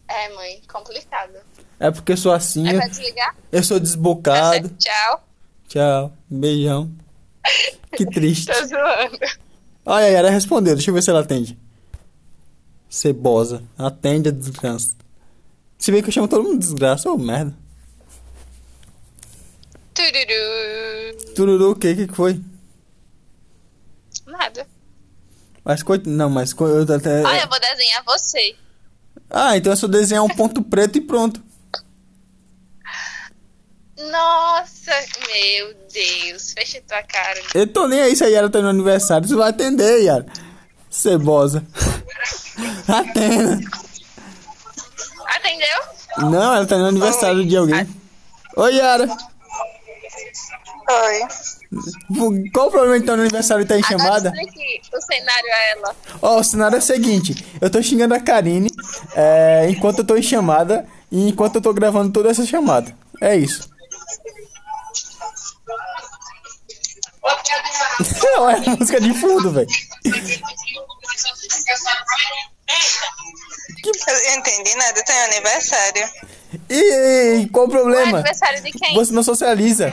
Speaker 2: É, mãe, complicado.
Speaker 1: É porque eu sou assim.
Speaker 2: É pra desligar?
Speaker 1: eu sou
Speaker 2: Tá
Speaker 1: desbocado.
Speaker 2: certo, tchau.
Speaker 1: Tchau. Beijão. Que triste.
Speaker 2: Tô zoando.
Speaker 1: Olha, a Yara respondeu. Deixa eu ver se ela atende. Cebosa. Atende a desgraça. Se bem que eu chamo todo mundo de desgraça. Ô, merda.
Speaker 2: Tururu.
Speaker 1: Tururu, o que? O que foi?
Speaker 2: Nada.
Speaker 1: Mas coit... Não, mas... Eu até...
Speaker 2: Olha, eu vou desenhar você.
Speaker 1: Ah, então é só desenhar um ponto preto e pronto.
Speaker 2: Nossa, meu Deus. Fecha tua cara.
Speaker 1: Eu tô nem aí se a Yara tá no aniversário. Você vai atender, Yara. Cebosa. Atenda.
Speaker 2: Atendeu?
Speaker 1: Não, ela tá no aniversário de alguém. Oi, Yara.
Speaker 2: Oi.
Speaker 1: Qual o problema então no aniversário e tá em
Speaker 2: Agora
Speaker 1: chamada?
Speaker 2: explique o cenário a ela.
Speaker 1: Ó, o cenário é o seguinte: eu tô xingando a Karine é, enquanto eu tô em chamada e enquanto eu tô gravando toda essa chamada. É isso. Olha a música de fundo, velho.
Speaker 3: Eu entendi nada, tem aniversário.
Speaker 1: E, e qual o
Speaker 2: É
Speaker 1: problema?
Speaker 2: aniversário de quem?
Speaker 1: Você não socializa.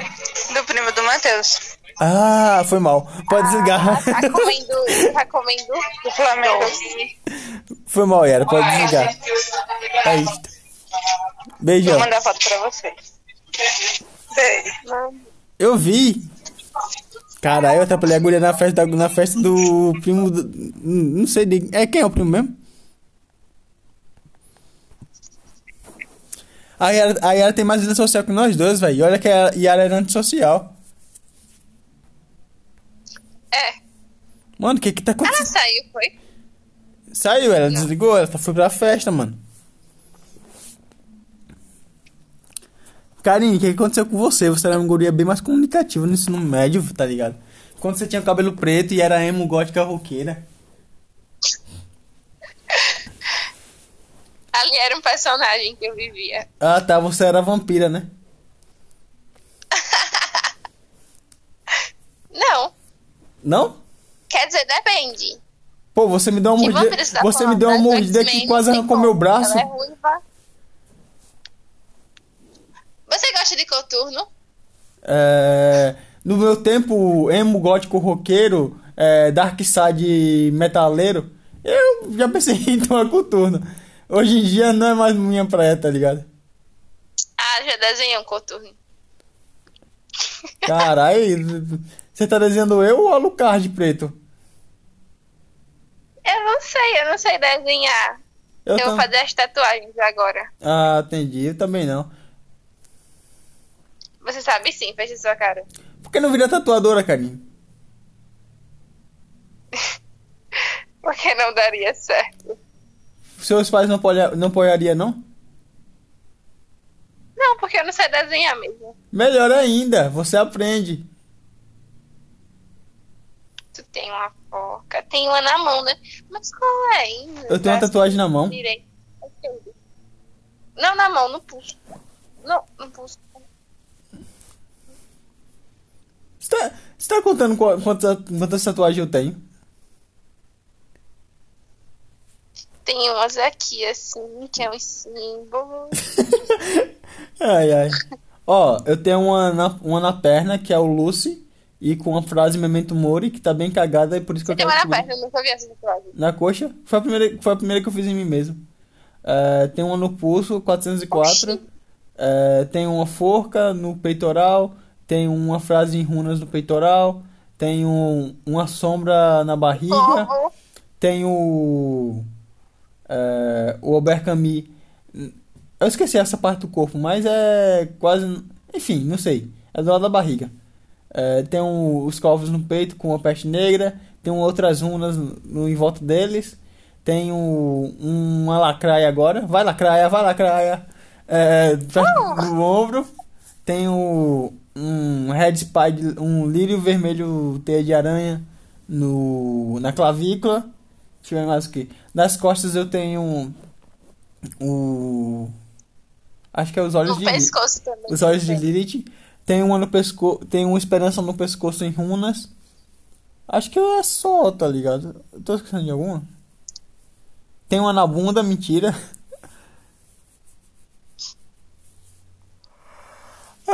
Speaker 3: Do primo do Matheus.
Speaker 1: Ah, foi mal. Pode desligar.
Speaker 2: Tá comendo. Tá comendo.
Speaker 3: Do Flamengo.
Speaker 1: Foi mal, Yara. Pode desligar. É isso.
Speaker 3: Vou
Speaker 1: Beijão.
Speaker 3: mandar foto pra você.
Speaker 1: Eu vi. Caralho, eu atrapalhei a guria na festa, na festa do primo. do- não sei. De, é quem é o primo mesmo? A Yara, a Yara tem mais vida social que nós dois, velho. E olha que a Yara era antissocial.
Speaker 2: É.
Speaker 1: Mano, o que que tá
Speaker 2: Ela
Speaker 1: acontecendo?
Speaker 2: saiu, foi?
Speaker 1: Saiu, ela desligou, ela foi pra festa, mano. Karine, o que aconteceu com você? Você era uma guria bem mais comunicativa no ensino médio, tá ligado? Quando você tinha cabelo preto e era emo gótica roqueira.
Speaker 2: Ali era um personagem que eu vivia.
Speaker 1: Ah, tá, você era vampira, né?
Speaker 2: Não.
Speaker 1: Não?
Speaker 2: Quer dizer, depende.
Speaker 1: Pô, você me deu uma mordida.
Speaker 2: você
Speaker 1: me deu uma mordida que quase arrancou meu braço.
Speaker 2: Ela é ruiva. Você gosta de coturno?
Speaker 1: É, no meu tempo, emo gótico roqueiro, é, dark side metaleiro, eu já pensei em tomar coturno. Hoje em dia não é mais minha praia, tá ligado?
Speaker 2: Ah, já desenhei um coturno.
Speaker 1: Caralho, você tá desenhando eu ou Alucard preto?
Speaker 2: Eu não sei, eu não sei desenhar.
Speaker 1: Eu
Speaker 2: Eu, vou fazer as tatuagens agora.
Speaker 1: Ah, entendi, eu também não.
Speaker 2: Você sabe sim, fecha sua cara.
Speaker 1: Por que não vira tatuadora, Karine?
Speaker 2: Porque não daria certo.
Speaker 1: Seus pais não, apoia, não apoiariam, não?
Speaker 2: Não, porque eu não sei desenhar mesmo.
Speaker 1: Melhor ainda, você aprende.
Speaker 2: Tu tem uma foca, tem uma na mão, né? Mas qual é ainda?
Speaker 1: Eu tenho uma tatuagem na mão.
Speaker 2: Direito. Não, na mão, no pulso. Não, no pulso.
Speaker 1: Você tá, você tá contando quantas, quantas tatuagens eu tenho?
Speaker 2: Tem umas aqui, assim, que é um símbolo.
Speaker 1: Ai, ai. Ó, eu tenho uma na, uma na perna, que é o Lucy, e com a frase Memento Mori, que tá bem cagada, e por isso que eu quero
Speaker 2: uma na perna, eu nunca vi essa tatuagem.
Speaker 1: Na coxa, foi a primeira, foi a primeira que eu fiz em mim mesmo. É, tem uma no pulso, 404.
Speaker 2: Oxi.
Speaker 1: É, tem uma forca no peitoral. Tem uma frase em runas no peitoral. Tem um, uma sombra na barriga. Tem o. É, o Obercami. Eu esqueci essa parte do corpo, mas é quase. Enfim, não sei. É do lado da barriga. É, tem um- os covos no peito com a peste negra. Tem outras runas no, em volta deles. Tem um, uma lacraia agora. Vai lacraia, vai lacraia. É, no ombro. Tem o, um red spide, um lírio vermelho teia de aranha no, na clavícula. Deixa eu ver mais o que. Nas costas eu tenho o. Acho que é os olhos
Speaker 2: No
Speaker 1: de.
Speaker 2: pescoço também.
Speaker 1: Os olhos de Lilith. Tem uma no pescoço. Tem uma esperança no pescoço em runas. Acho que é só, tá ligado? Eu tô esquecendo de alguma? Tem uma na bunda, mentira.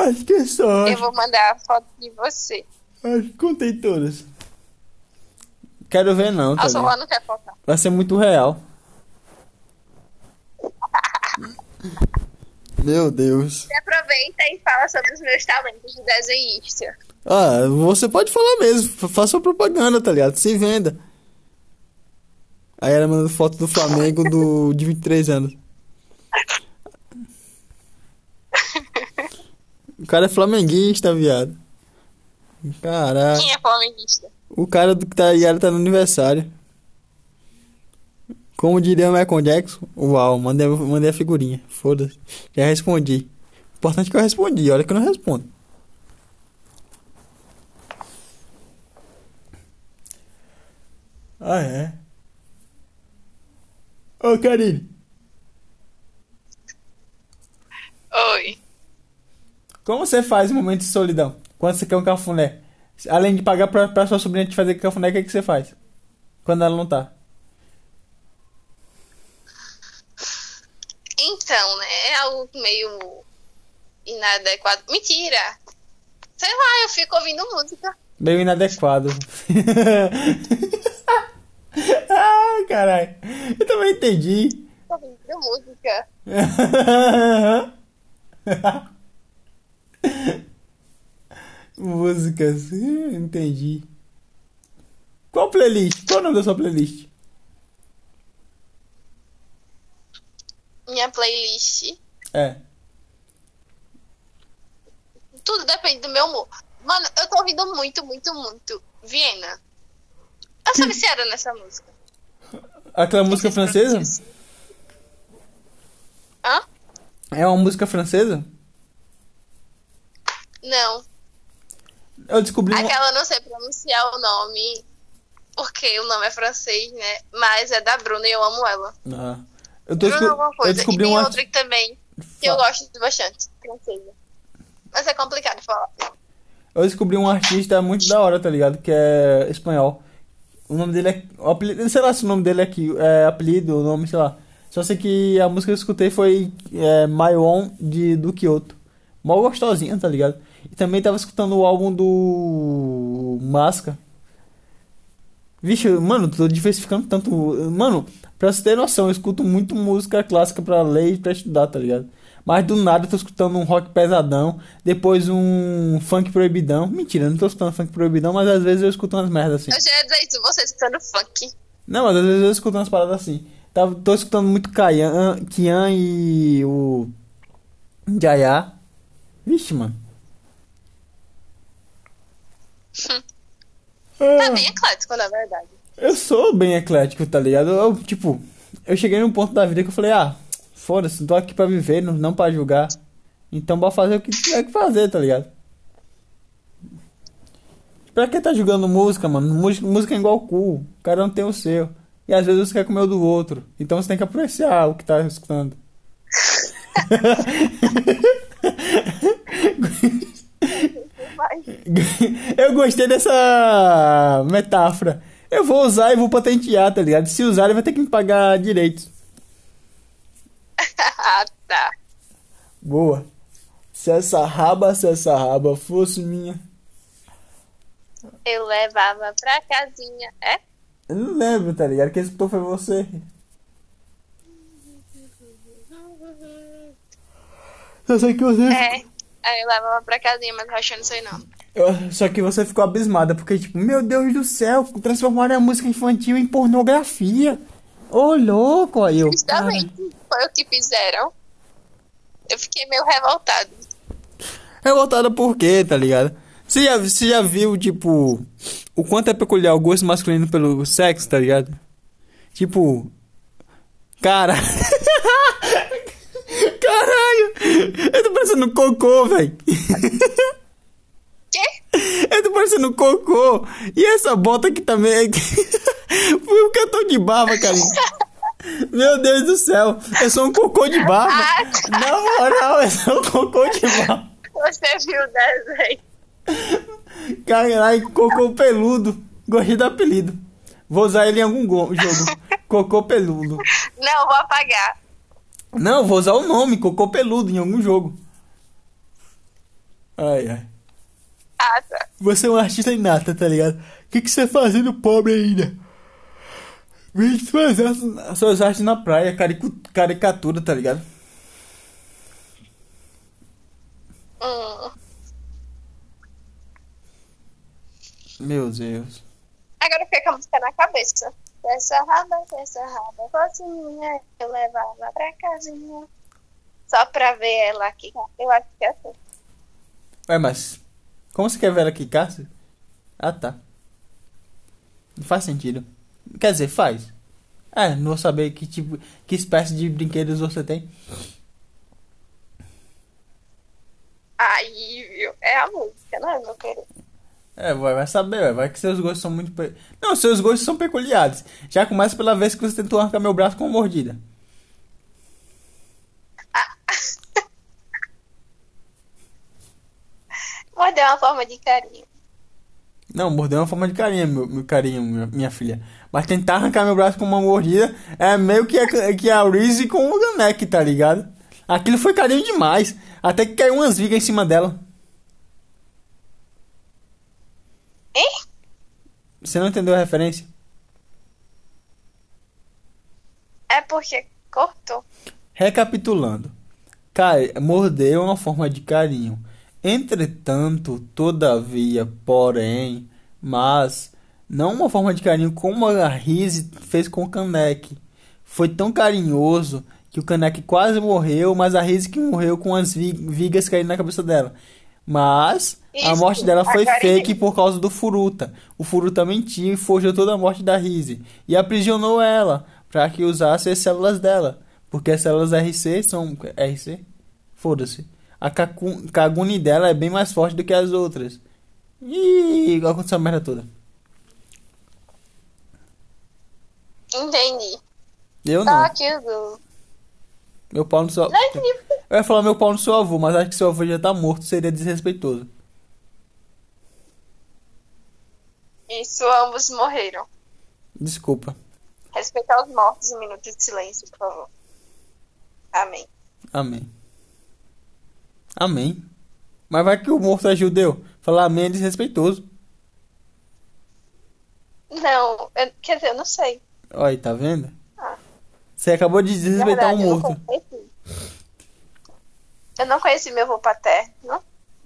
Speaker 1: Acho que é só.
Speaker 2: Eu vou mandar a foto de você.
Speaker 1: Acho que contei todas. Quero ver não, tá
Speaker 2: A sua não quer foto.
Speaker 1: Vai ser muito real. Meu Deus.
Speaker 2: Você aproveita e fala sobre os meus talentos de desenhista.
Speaker 1: Ah, você pode falar mesmo. Fa- Faça propaganda, tá ligado? Se venda. Aí ela mandando foto do Flamengo do, de 23 anos. O cara é flamenguista, viado. Caraca.
Speaker 2: Quem é flamenguista?
Speaker 1: O cara do que tá aí, tá no aniversário. Como diria o Michael Jackson? Uau, mandei, mandei a figurinha. Foda-se. Já respondi. Importante que eu respondi, olha que eu não respondo. Ah, é? Ô, Karine.
Speaker 2: Oi.
Speaker 1: Como você faz no momento de solidão? Quando você quer um cafuné? Além de pagar pra, pra sua sobrinha te fazer cafuné, o que, que você faz? Quando ela não tá?
Speaker 2: Então, né? É algo meio inadequado. Mentira! Sei lá, eu fico ouvindo música.
Speaker 1: Meio inadequado. Ai, caralho. Eu também entendi.
Speaker 2: Tô ouvindo música.
Speaker 1: Músicas. Entendi. Qual playlist? Qual o nome da sua playlist?
Speaker 2: Minha playlist.
Speaker 1: É.
Speaker 2: Tudo depende do meu humor. Mano, eu tô ouvindo muito, muito, muito. Viena. Eu sou viciada nessa música.
Speaker 1: Aquela música
Speaker 2: Esses
Speaker 1: francesa?
Speaker 2: Hã?
Speaker 1: É uma música francesa?
Speaker 2: Não.
Speaker 1: Eu descobri.
Speaker 2: Aquela não sei pronunciar o nome. Porque o nome é francês, né? Mas é da Bruna e eu amo ela.
Speaker 1: Ah. Eu, tô desco-
Speaker 2: alguma
Speaker 1: eu
Speaker 2: coisa.
Speaker 1: descobri
Speaker 2: e tem
Speaker 1: uma...
Speaker 2: outra que também que eu gosto bastante. Francesa. Mas é complicado falar.
Speaker 1: Eu descobri um artista muito da hora, tá ligado? Que é espanhol. O nome dele é. O apelido, sei lá se o nome dele é, aqui, é apelido, o nome, sei lá. Só sei que a música que eu escutei foi é, My Own de, do Kyoto. Mó gostosinha, tá ligado? E também tava escutando o álbum do. Masca. Vixe, mano, tô diversificando tanto. Mano, pra você ter noção, eu escuto muito música clássica pra ler e pra estudar, tá ligado? Mas do nada eu tô escutando um rock pesadão, depois um funk proibidão. Mentira, eu não tô escutando funk proibidão, mas às vezes eu escuto umas merdas assim.
Speaker 2: Eu já ia dizer isso, você escutando funk.
Speaker 1: Não, mas às vezes eu escuto umas paradas assim. Tava, tô escutando muito Kian, Kian e o Jaya. Vixe, mano.
Speaker 2: Tá bem eclético, na verdade.
Speaker 1: Eu sou bem eclético, tá ligado? Eu, tipo, eu cheguei num ponto da vida que eu falei, ah, foda-se, tô aqui pra viver, não, não pra julgar. Então bora fazer o que tiver que fazer, tá ligado? Pra que tá julgando música, mano? Música, música é igual cu. Cada um tem o seu. E às vezes você quer comer o do outro. Então você tem que apreciar o que tá escutando. Eu gostei dessa metáfora. Eu vou usar e vou patentear, tá ligado? Se usar, ele vai ter que me pagar direitos.
Speaker 2: ah, tá.
Speaker 1: Boa. Se essa raba, se essa raba fosse minha.
Speaker 2: Eu levava pra casinha. É?
Speaker 1: Eu não lembro, tá ligado? Quem escutou foi você. Eu sei que você.
Speaker 2: É. Aí eu levava pra casinha, mas não sei não.
Speaker 1: Eu- Só que você ficou abismada, porque, tipo, meu Deus do céu, transformaram a música infantil em pornografia. Ô, louco, aí eu. cara.
Speaker 2: Justamente foi o que fizeram. Eu fiquei meio revoltado.
Speaker 1: Revoltada por quê, tá ligado? Você já, você já viu, tipo, o quanto é peculiar o gosto masculino pelo sexo, tá ligado? Tipo. Cara. Caralho! Eu tô parecendo cocô, velho.
Speaker 2: Quê?
Speaker 1: Eu tô parecendo cocô. E essa bota aqui também. Foi um cantão de barba, cara. Meu Deus do céu. Eu sou um cocô de barba.
Speaker 2: Ah,
Speaker 1: Na moral, eu sou um cocô de barba.
Speaker 2: Você viu o desenho?
Speaker 1: Caralho, cocô peludo. Gostei do apelido. Vou usar ele em algum go- jogo. Cocô peludo.
Speaker 2: Não, vou apagar.
Speaker 1: Não, vou usar o nome, cocô peludo, em algum jogo. Ai, ai.
Speaker 2: Ah, tá.
Speaker 1: Você é um artista inata, tá ligado? O que, que você fazendo pobre ainda? Vem fazer as- as suas artes na praia, caricu- caricatura, tá ligado?
Speaker 2: Hum.
Speaker 1: Meu Deus.
Speaker 2: Agora fica a música na cabeça. Essa raba, essa raba, fosse minha, eu levava pra casinha. Só pra ver ela aqui. Eu acho que é assim.
Speaker 1: Ué, mas. Como você quer ver ela aqui, Cássio? Ah, tá. Não faz sentido. Quer dizer, faz. É, não vou saber que tipo. Que espécie de brinquedos você tem.
Speaker 2: Aí, viu? É a música, não é, meu querido?
Speaker 1: É, vai, vai saber, vai que seus gostos são muito. pe- Não, seus gostos são peculiares. Já começa pela vez que você tentou arrancar meu braço com uma mordida.
Speaker 2: Morder é uma forma de carinho.
Speaker 1: Não, morder é uma forma de carinho, meu, meu carinho, minha, minha filha. Mas tentar arrancar meu braço com uma mordida é meio que a, que a Reese com o Ganek, tá ligado? Aquilo foi carinho demais. Até que caiu umas vigas em cima dela.
Speaker 2: Hein?
Speaker 1: Você não entendeu a referência?
Speaker 2: É porque cortou.
Speaker 1: Recapitulando. Cai, morder é uma forma de carinho. Entretanto, todavia, porém, mas, não uma forma de carinho como a Rise fez com o Kanek. Foi tão carinhoso que o Kanek quase morreu, mas a Rise que morreu com as vi- vigas caindo na cabeça dela. Mas a
Speaker 2: Isso,
Speaker 1: morte dela
Speaker 2: a
Speaker 1: foi fake por causa do Furuta. O Furuta mentiu e forjou toda a morte da Rise e aprisionou ela para que usasse as células dela, porque as células RC são RC? Foda-se. A Kaguni dela é bem mais forte do que as outras. Ih, aconteceu a merda toda.
Speaker 2: Entendi.
Speaker 1: Eu
Speaker 2: Tá
Speaker 1: não.
Speaker 2: aqui do.
Speaker 1: Meu pau no seu. Eu ia falar meu pau no seu avô, mas acho que seu avô já tá morto, seria desrespeitoso.
Speaker 2: Isso, ambos morreram.
Speaker 1: Desculpa.
Speaker 2: Respeitar os mortos, um minuto de silêncio, por favor. Amém.
Speaker 1: Amém. Amém. Mas vai que o morto é judeu. Falar amém é desrespeitoso.
Speaker 2: Não, eu- quer dizer, eu não sei.
Speaker 1: Olha tá vendo? Você acabou de desrespeitar um
Speaker 2: Verdade, eu não
Speaker 1: morto.
Speaker 2: Eu não conheci meu avô paterno.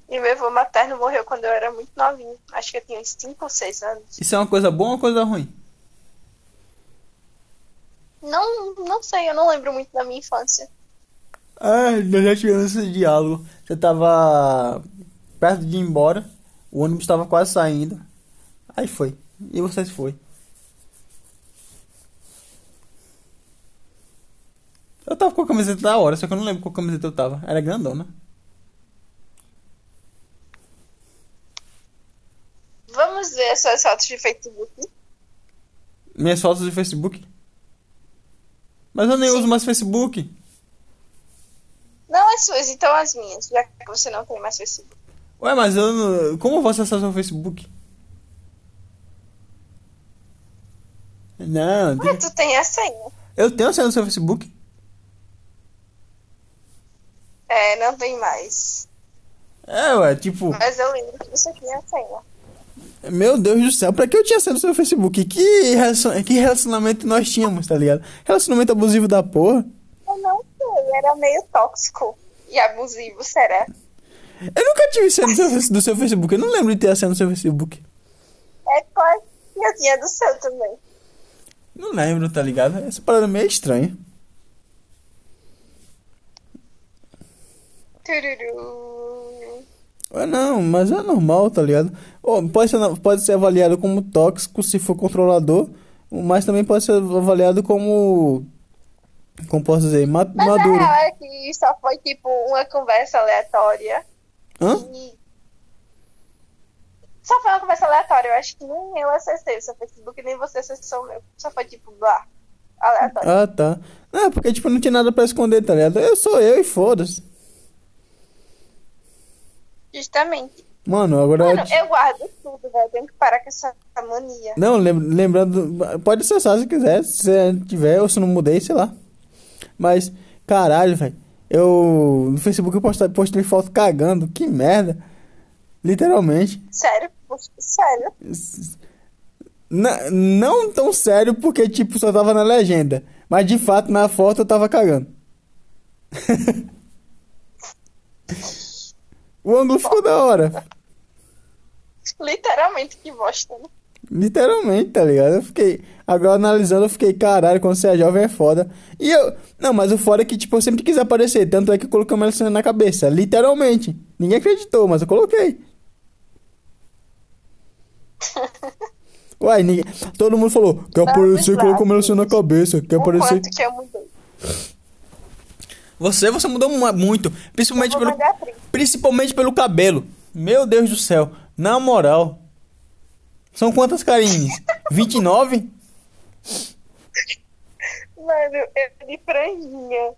Speaker 2: E meu avô materno morreu quando eu era muito novinho. Acho que eu tinha uns 5 ou 6 anos.
Speaker 1: Isso é uma coisa boa ou uma coisa ruim?
Speaker 2: Não, não sei, eu não lembro muito da minha infância.
Speaker 1: Ah, nós já tivemos esse diálogo. Você tava perto de ir embora, o ônibus estava quase saindo. Aí foi. E você foi. Eu tava com a camiseta da hora, só que eu não lembro qual camiseta eu tava. Era grandona.
Speaker 2: Vamos ver as suas fotos de Facebook.
Speaker 1: Minhas fotos de Facebook. Mas eu nem uso mais Facebook.
Speaker 2: Não as suas, então as minhas, já que você não tem mais Facebook.
Speaker 1: Ué, mas eu não... Como eu vou acessar seu Facebook? Não,
Speaker 2: Ué, tu tem a senha.
Speaker 1: eu tenho acesso no seu Facebook.
Speaker 2: É, não tem mais.
Speaker 1: É, ué, tipo...
Speaker 2: Mas eu lembro que você tinha a senha.
Speaker 1: Meu Deus do céu, pra que eu tinha acesso no seu Facebook? Que, relacion... que relacionamento nós tínhamos, tá ligado? Relacionamento abusivo da porra.
Speaker 2: Eu não sei, era meio tóxico e abusivo, será?
Speaker 1: Eu nunca tive acesso no seu, do seu Facebook. Eu não lembro de ter acesso no seu Facebook.
Speaker 2: É que eu tinha do seu também.
Speaker 1: Não lembro, tá ligado? Essa parada é meio estranha.
Speaker 2: Tururu.
Speaker 1: É, não, mas é normal, tá ligado? Ó, pode, ser, pode ser avaliado como tóxico se for controlador, mas também pode ser avaliado como. Como posso dizer? Ma
Speaker 2: Mas a
Speaker 1: maduro.
Speaker 2: real é que só foi tipo uma conversa aleatória.
Speaker 1: Hã?
Speaker 2: E... Só foi uma conversa aleatória. Eu acho que nem eu acessei o seu Facebook, nem você acessou o meu. Só foi tipo, blá, aleatório.
Speaker 1: Ah, tá. Não, é porque, tipo, não tinha nada pra esconder, tá ligado? Eu sou eu e foda-se.
Speaker 2: Justamente.
Speaker 1: Mano, agora.
Speaker 2: Mano, eu guardo tudo, velho. Tenho que parar com essa mania.
Speaker 1: Não, lem- lembrando. Pode acessar se quiser, se tiver, ou se não mudei, sei lá. Mas, caralho, velho. Eu. No Facebook eu postei, postei foto cagando. Que merda. Literalmente.
Speaker 2: Sério, sério.
Speaker 1: Na- não tão sério, porque, tipo, só tava na legenda. Mas de fato, na foto eu tava cagando. o ângulo ficou da hora.
Speaker 2: Literalmente que bosta, né?
Speaker 1: Literalmente, tá ligado? Eu fiquei. Agora analisando, eu fiquei, caralho, quando você é jovem é foda. E eu. Não, mas o foda é que, tipo, eu sempre quis aparecer. Tanto é que eu coloquei uma Melicena na cabeça. Literalmente. Ninguém acreditou, mas eu coloquei. Uai, ninguém... todo mundo falou, quer
Speaker 2: Tá
Speaker 1: aparecer, colocou uma Melicena na cabeça. Quer
Speaker 2: O
Speaker 1: aparecer.
Speaker 2: quanto que eu mudei.
Speaker 1: Você, você mudou mu- muito. Principalmente pelo. Principalmente pelo cabelo. Meu Deus do céu. Na moral. São quantas carinhas? 29?
Speaker 2: Mano, eu de franjinha.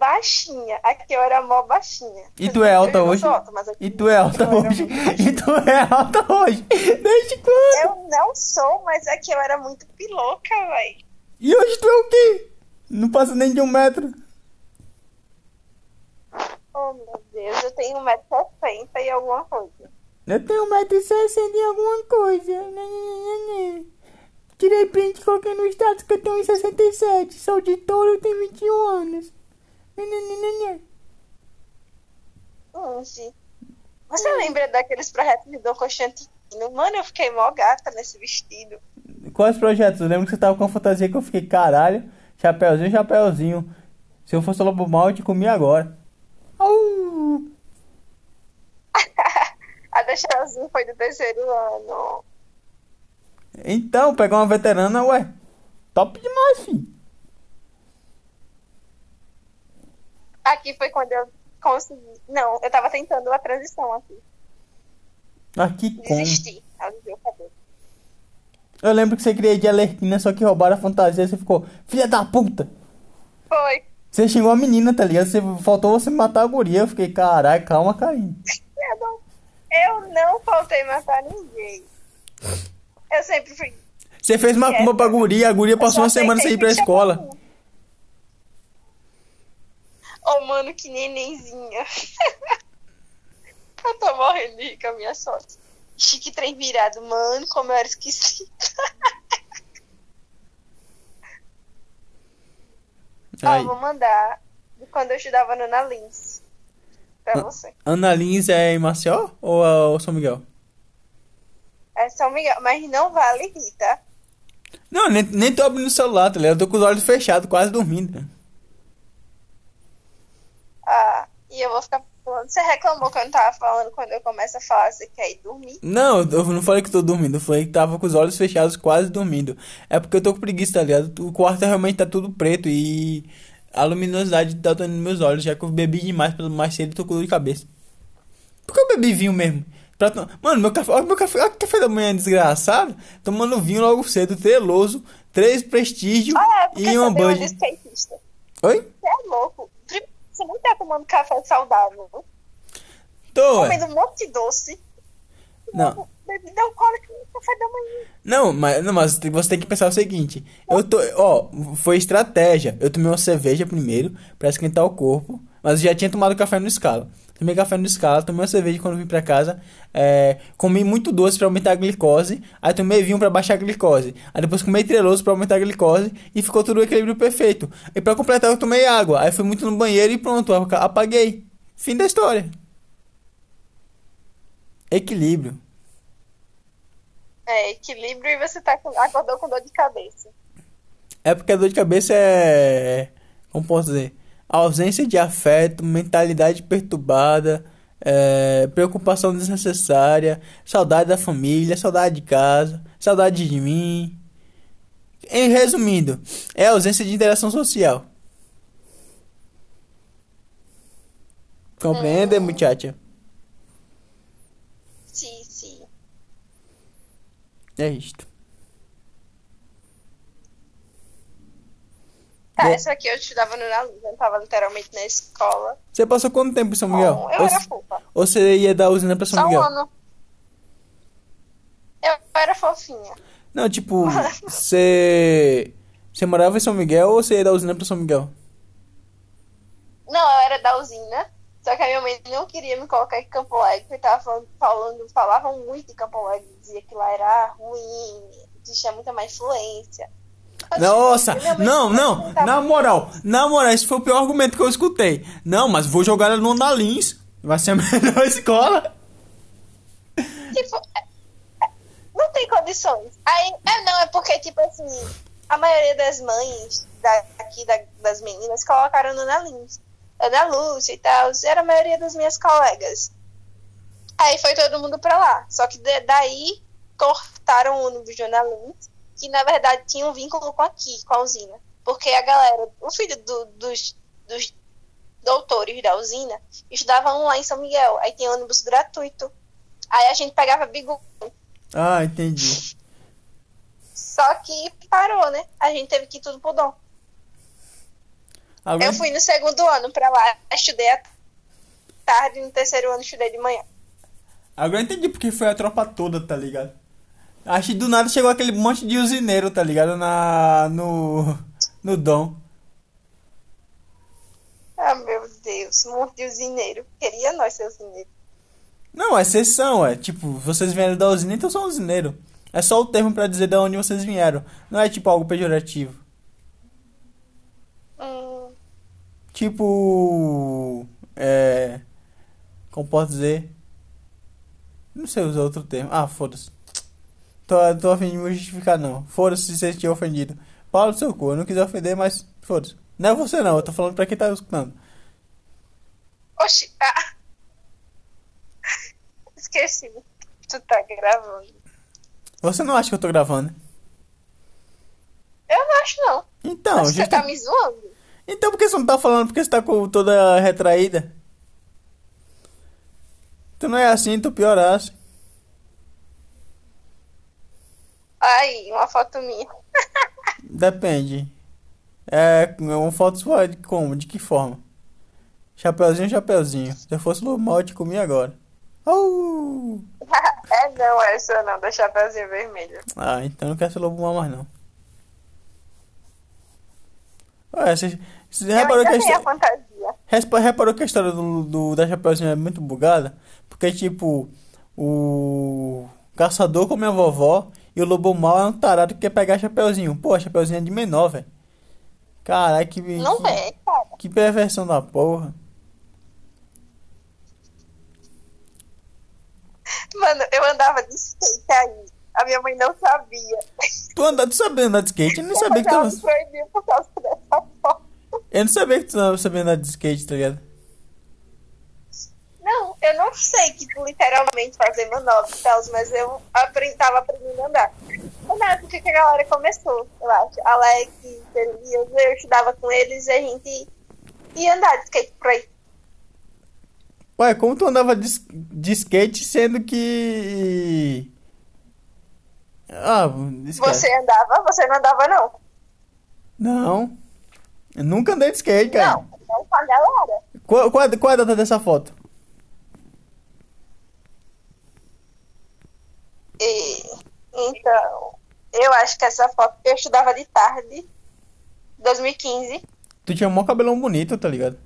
Speaker 2: Baixinha. Aqui eu era mó baixinha.
Speaker 1: E tu é alta
Speaker 2: Eu
Speaker 1: hoje?
Speaker 2: alta,
Speaker 1: E tu é alta hoje?
Speaker 2: muito.
Speaker 1: E tu é alta hoje? Desde quando?
Speaker 2: Eu não sou, mas aqui eu era muito piloca, véi.
Speaker 1: E hoje tu é o quê? Não passa nem de um metro.
Speaker 2: Oh, meu Deus, eu tenho 1,60m e alguma coisa.
Speaker 1: Eu tenho um metro e sessenta alguma coisa. Né, né, né. Tirei print e coloquei no status que eu tenho 1,67. Sou de touro e tenho 21 anos.
Speaker 2: Onde? Você lembra daqueles projetos de Dom Constantino? Mano, eu fiquei mó gata nesse vestido.
Speaker 1: Quais projetos? Eu lembro que você tava com a fantasia que eu fiquei, caralho, chapeuzinho, chapeuzinho. Se eu fosse lobo mal, eu te comia agora.
Speaker 2: A da Chauzinho foi do terceiro ano.
Speaker 1: Então, pegar uma veterana, ué. Top demais, filho.
Speaker 2: Aqui foi quando eu consegui. Não, eu tava tentando a transição aqui.
Speaker 1: Aqui como?
Speaker 2: Desisti.
Speaker 1: Eu lembro que você queria ir de Alerquina, só que roubaram a fantasia. Você ficou, filha da puta.
Speaker 2: Foi.
Speaker 1: Você xingou a menina, tá ligado? Você, faltou você matar a guria. Eu fiquei, caralho, calma, carinho.
Speaker 2: Eu não, eu não faltei matar ninguém. Eu sempre fui.
Speaker 1: Você fez macumba pra guria, a guria passou uma semana sem ir pra escola.
Speaker 2: Oh, mano, que nenenzinha. eu tô morrendo de a minha sorte. Chique trem virado, mano, como eu era esquecida. Ó,
Speaker 1: Aí.
Speaker 2: eu vou mandar de quando eu estudava no Ana Lins. Pra
Speaker 1: Ah.
Speaker 2: você.
Speaker 1: Ana Lins é em Maceió ou é São Miguel?
Speaker 2: É São Miguel, mas não vale rir, tá?
Speaker 1: Não, nem, nem tô abrindo o celular, tá ligado? Eu tô com os olhos fechados, quase dormindo.
Speaker 2: Ah, e eu vou ficar falando. Você reclamou que eu não tava falando quando eu começo a falar, você quer ir dormir?
Speaker 1: Não, eu não falei que tô dormindo, eu falei que tava com os olhos fechados, quase dormindo. É porque eu tô com preguiça, tá ligado? O quarto realmente tá tudo preto e a luminosidade tá dando nos meus olhos, já que eu bebi demais pelo mais cedo e tô com dor de cabeça. Por que eu bebi vinho mesmo? Pra Mano, meu café, olha meu café, olha que café da manhã desgraçado. Tomando vinho logo cedo, treloso, três prestígio
Speaker 2: Ah, é
Speaker 1: e uma bud.
Speaker 2: skatista.
Speaker 1: Oi?
Speaker 2: Você é louco. Você não tá tomando café saudável.
Speaker 1: Tô.
Speaker 2: Comendo um monte de doce.
Speaker 1: Não.
Speaker 2: Bebida alcoólica no café da manhã.
Speaker 1: Não, mas, não, mas você tem que pensar o seguinte. Eu tô, ó, foi estratégia. Eu tomei uma cerveja primeiro pra esquentar o corpo, mas já tinha tomado café no escala. Tomei café no escala, tomei uma cerveja quando vim pra casa, é, comi muito doce pra aumentar a glicose, aí tomei vinho pra baixar a glicose. Aí depois comi treloso pra aumentar a glicose e ficou tudo o equilíbrio perfeito. E pra completar eu tomei água, aí fui muito no banheiro e pronto, apa- apaguei. Fim da história. Equilíbrio.
Speaker 2: É, equilíbrio e você tá com, acordou com dor de cabeça.
Speaker 1: É porque a dor de cabeça é. Como posso dizer? Ausência de afeto, mentalidade perturbada, é, preocupação desnecessária, saudade da família, saudade de casa, saudade de mim. Em resumindo, é ausência de interação social. Compreende, muchacha?
Speaker 2: Sim, sim.
Speaker 1: É isto.
Speaker 2: Tá,
Speaker 1: É.
Speaker 2: essa aqui eu estudava no na luz, eu tava literalmente na escola.
Speaker 1: Você passou quanto tempo em São Miguel?
Speaker 2: Bom, eu
Speaker 1: ou,
Speaker 2: era fofa.
Speaker 1: ou você ia da usina pra São
Speaker 2: Só um
Speaker 1: Miguel?
Speaker 2: ano. Eu era fofinha.
Speaker 1: Não, tipo, você. Você morava em São Miguel ou você ia da usina pra São Miguel?
Speaker 2: Não, eu era da usina. Só que a minha mãe não queria me colocar em Campo Alegre, porque tava falando, falando, falavam muito em Campo Alegre, dizia que lá era ruim, existia muita má influência.
Speaker 1: Nossa, não, não,
Speaker 2: perguntava-
Speaker 1: na moral, na moral, esse foi o pior argumento que eu escutei. Não, mas vou jogar ela no Andalins, vai ser a melhor escola.
Speaker 2: Tipo, é- é- não tem condições. Aí, é, não, é porque, tipo assim, a maioria das mães daqui da- das meninas colocaram Ana Lins. Ana Lúcia e tal, era a maioria das minhas colegas. Aí foi todo mundo pra lá. Só que daí cortaram o ônibus de Ana que na verdade tinha um vínculo com aqui, com a usina. Porque a galera, o filho do- dos, dos doutores da usina, estudavam lá em São Miguel. Aí tinha ônibus gratuito. Aí a gente pegava bigu.
Speaker 1: Ah, entendi.
Speaker 2: Só que parou, né? A gente teve que ir tudo pro dom. Eu fui no segundo ano pra lá, estudei à tarde, no terceiro ano estudei de manhã.
Speaker 1: agora eu entendi porque foi a tropa toda, tá ligado? Acho que do nada chegou aquele monte de usineiro, tá ligado? Na. no. no Dom.
Speaker 2: Ah, meu Deus, monte de usineiro. Queria nós ser usineiro.
Speaker 1: Não, é exceção, é. Tipo, vocês vieram da usina, então são usineiro. É só o termo pra dizer de onde vocês vieram. Não é tipo algo pejorativo.
Speaker 2: Hum,
Speaker 1: Tipo. É. Como posso dizer? Não sei usar outro termo. Ah, foda-se. Tô, tô a fim de me justificar, não. Foda-se se você tinha ofendido. Fala do seu cu. Eu não quis ofender, mas foda-se. Não é você, não. Eu tô falando pra quem tá escutando.
Speaker 2: Oxi, ah. Esqueci. Tu tá gravando.
Speaker 1: Você não acha que eu tô gravando?
Speaker 2: Eu não acho, não.
Speaker 1: Então,
Speaker 2: Você
Speaker 1: justa-
Speaker 2: tá me zoando?
Speaker 1: Então por que você não tá falando? Porque você tá com toda retraída? Tu não é assim, tu piorasse.
Speaker 2: Aí, uma foto minha.
Speaker 1: Depende. É uma foto sua de como? De que forma? Chapeuzinho, chapeuzinho. Se eu fosse mal, eu te comia agora. Oh!
Speaker 2: é não, essa não, da Chapeuzinho Vermelho.
Speaker 1: Ah, então não quero ser lobo mal mais não. Ué, você, você
Speaker 2: Eu
Speaker 1: reparou que a
Speaker 2: tenho a fantasia.
Speaker 1: respa- reparou que a história do, do- da Chapeuzinho é muito bugada? Porque, tipo, o caçador come a vovó e o lobo mal é um tarado que quer pegar Chapeuzinho. Pô, Chapeuzinho é de menor, velho. Caralho, que,
Speaker 2: Não
Speaker 1: que,
Speaker 2: é, cara.
Speaker 1: que perversão da porra.
Speaker 2: Mano, eu andava de skate aí. A minha mãe não sabia.
Speaker 1: Tu, anda, tu sabia andar de skate? Eu não sabia que tu,
Speaker 2: Ela me proibiu por causa dessa foto.
Speaker 1: eu não sabia que tu não sabia andar de skate, tá ligado?
Speaker 2: Eu não sei, tipo, literalmente fazer manobra e tal, mas eu aprendi, tava aprendendo a andar. Foi na época que a galera começou, eu acho. Alex, Elias, eu estudava com eles e a gente ia andar de skate por aí.
Speaker 1: Ué, como tu andava de, de skate sendo que. Ah, esquece.
Speaker 2: Você andava, você não andava, não.
Speaker 1: Não. Eu nunca andei de skate, cara.
Speaker 2: Não, não com a galera.
Speaker 1: Qual, qual, qual é a data dessa foto?
Speaker 2: E, então, eu acho que essa foto eu estudava de tarde, 2015.
Speaker 1: Tu tinha um maior cabelão bonito, tá ligado?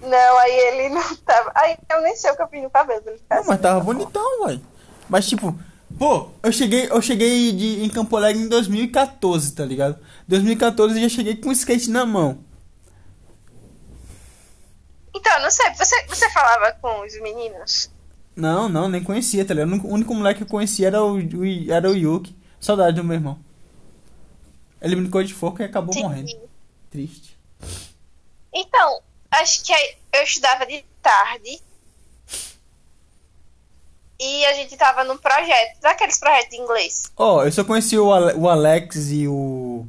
Speaker 2: Não, aí ele não tava. Aí eu nem sei o que eu fiz no cabelo.
Speaker 1: Não, mas
Speaker 2: assim.
Speaker 1: tava bonitão, velho. Mas tipo, pô, eu cheguei, eu cheguei de, em Campo Alegre em 2014, tá ligado? 2014 eu já cheguei com o skate na mão.
Speaker 2: Então, não sei, você, você falava com os meninos?
Speaker 1: Não, não, nem conhecia, tá ligado? O único, moleque que eu conhecia era o, o- era o Yuki. Saudade do meu irmão. Ele brincou de fogo e acabou
Speaker 2: Sim.
Speaker 1: morrendo. Triste.
Speaker 2: Então, acho que eu estudava de tarde. E a gente tava num projeto, daqueles projetos de inglês.
Speaker 1: Ó, eu só conheci o, Ale- o Alex e o.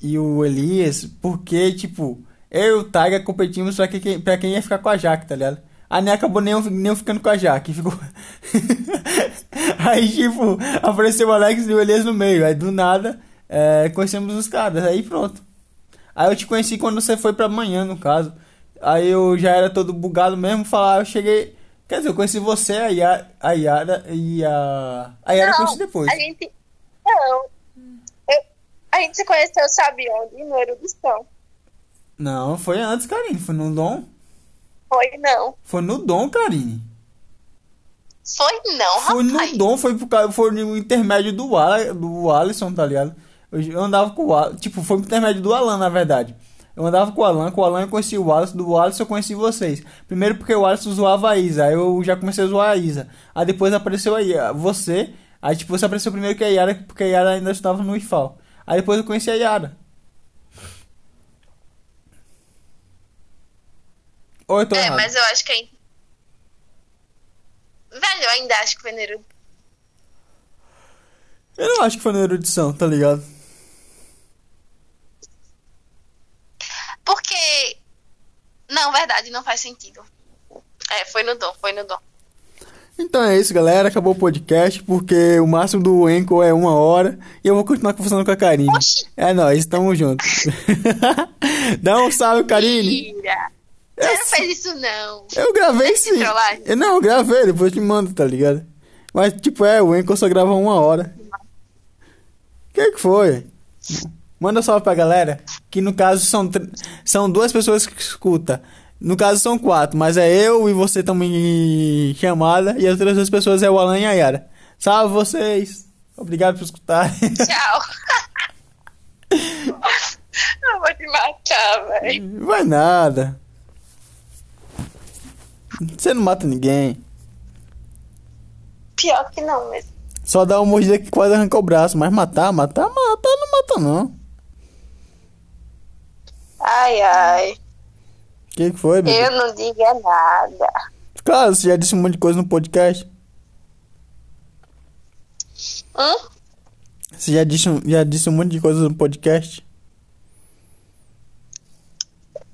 Speaker 1: E o Elias porque, tipo, eu e o Taiga competimos pra, que, pra quem ia ficar com a Jaque, tá ligado? A Né acabou nem, nem ficando com a Jaque, ficou. Aí, tipo, apareceu o Alex e o Elias no meio. Aí do nada, é, conhecemos os caras, aí pronto. Aí eu te conheci quando você foi pra manhã, no caso. Aí eu já era todo bugado mesmo, falar, eu cheguei. Quer dizer, eu conheci você, a Yara, a Yara e a. A Yara eu conheci depois.
Speaker 2: a gente. Não. Eu- a gente se conheceu, sabe onde? No Erudição.
Speaker 1: Não, foi antes, Karine. Foi no Dom.
Speaker 2: Foi não.
Speaker 1: Foi no Dom, Karine.
Speaker 2: Foi não,
Speaker 1: Foi no
Speaker 2: rapaz.
Speaker 1: Dom, foi, por causa, foi no intermédio do, Al, do Alisson, tá ligado? Eu, andava com o Alisson, tipo, foi no intermédio do Alan, na verdade. Eu andava com o Alan, com o Alan eu conheci o Alisson, do Alisson eu conheci vocês. Primeiro porque o Alisson zoava a Isa, aí eu já comecei a zoar a Isa. Aí depois apareceu aí você, aí tipo, você apareceu primeiro que a Yara, porque a Yara ainda estava no IFAL. Aí depois eu conheci a Yara. Ou eu tô
Speaker 2: É,
Speaker 1: errado?
Speaker 2: mas eu acho que gente. Velho, eu ainda acho que foi no Erudição.
Speaker 1: Eu não acho que foi na erudição, tá ligado?
Speaker 2: Porque. Não, verdade, não faz sentido. É, foi no Dom, foi no Dom.
Speaker 1: Então é isso, galera. Acabou o podcast, porque o máximo do Enco é uma hora. E eu vou continuar conversando com a Karine.
Speaker 2: Oxi.
Speaker 1: É nóis, tamo junto. Dá um salve, Karine.
Speaker 2: Mentira! Você não fez isso, não.
Speaker 1: Eu gravei sim. Eu, não, eu gravei, depois te mando, tá ligado? Mas, tipo, é, o Enco só grava uma hora. O que que foi? Manda salve pra galera. Que no caso são, são duas pessoas que escutam. No caso são quatro, mas é eu e você também chamada. E as outras duas pessoas é o Alan e a Yara. Salve vocês. Obrigado por escutar.
Speaker 2: Tchau. eu vou te matar, velho.
Speaker 1: Vai nada. Você não mata ninguém.
Speaker 2: Pior que não mesmo.
Speaker 1: Só dá uma mordida que quase arranca o braço. Mas matar, matar, matar, não mata não.
Speaker 2: Ai, ai.
Speaker 1: O que, que foi, bebê?
Speaker 2: Eu não diga nada.
Speaker 1: Claro, você já disse um monte de coisa no podcast.
Speaker 2: Hum?
Speaker 1: Você já disse, um- já disse um monte de coisa no podcast.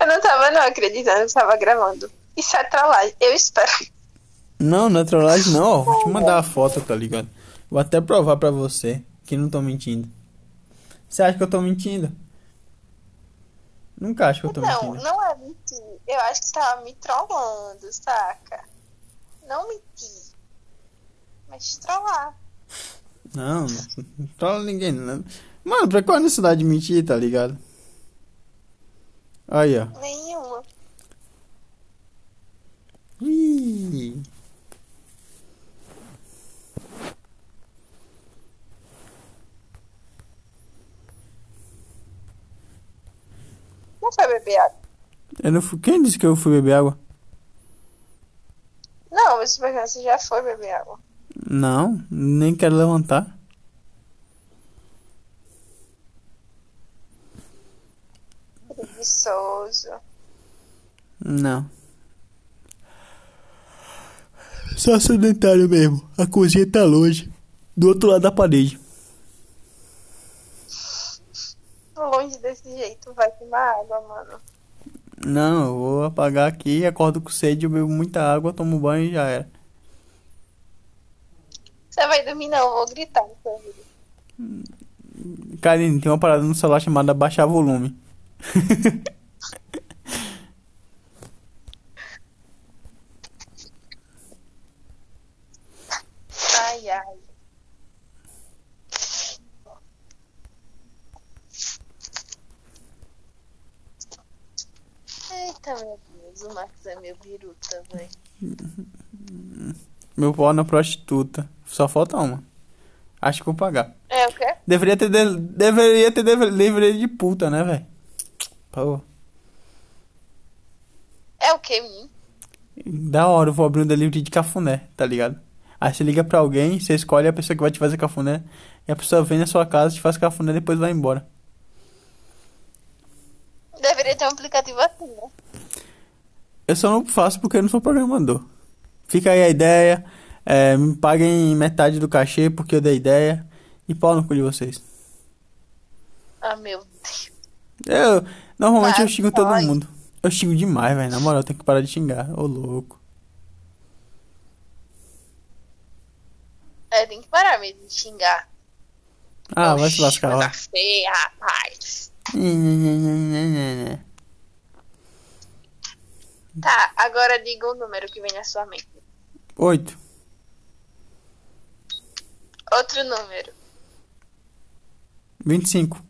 Speaker 2: Eu não tava não acreditando que tava gravando. Isso é trollagem. Eu espero.
Speaker 1: Não, não é trollagem não, ó. Vou te mandar a foto, tá ligado? Vou até provar pra você que não tô mentindo. Você acha que eu tô mentindo? Nunca acho que eu tô
Speaker 2: Não,
Speaker 1: mentindo.
Speaker 2: não é mentir. Eu acho que você tava me trollando, saca? Não mentir. Mas trollar.
Speaker 1: Não, não, não trola ninguém, não. Mano, pra qual a necessidade de mentir, tá ligado? Aí, ó.
Speaker 2: Nenhuma.
Speaker 1: Ih.
Speaker 2: Não foi beber água.
Speaker 1: Eu não fui... Quem disse que eu fui beber água?
Speaker 2: Não, mas você já foi beber água.
Speaker 1: Não, nem quero levantar.
Speaker 2: Preguiçoso.
Speaker 1: Não. Só sedentário mesmo. A cozinha tá longe. Do outro lado da parede.
Speaker 2: Longe desse jeito, vai tomar água, mano.
Speaker 1: Não, eu vou apagar aqui, acordo com sede, eu bebo muita água, tomo banho e já era.
Speaker 2: Você vai dormir não, eu vou gritar no seu ouvido.
Speaker 1: Karine, tem uma parada no celular chamada baixar volume.
Speaker 2: Ai, ai. Eita, meu Deus, o Marcos é meu biruta, velho.
Speaker 1: Meu pau na prostituta. Só falta uma. Acho que vou pagar.
Speaker 2: É o quê?
Speaker 1: Deveria ter, de- deveria ter livre de puta, né, velho? Pô.
Speaker 2: É o quê, mim?
Speaker 1: Da hora, eu vou abrir um delivery de cafuné, tá ligado? Aí você liga pra alguém, você escolhe a pessoa que vai te fazer cafuné, e a pessoa vem na sua casa, te faz cafuné e depois vai embora.
Speaker 2: Deveria ter um aplicativo assim, né?
Speaker 1: Eu só não faço porque eu não sou programador. Fica aí a ideia, é, me paguem metade do cachê porque eu dei ideia, e pau no cu de vocês.
Speaker 2: Ah, meu Deus.
Speaker 1: Eu, normalmente eu
Speaker 2: Vai,
Speaker 1: xingo todo mundo. Eu xingo demais, velho, na moral, eu tenho que parar de xingar, ô louco.
Speaker 2: É, tem que parar mesmo de xingar.
Speaker 1: Ah, vai se lascar lá.
Speaker 2: feia, rapaz. Tá, agora diga o número que vem na sua mente.
Speaker 1: Oito.
Speaker 2: Outro número.
Speaker 1: Vinte e cinco.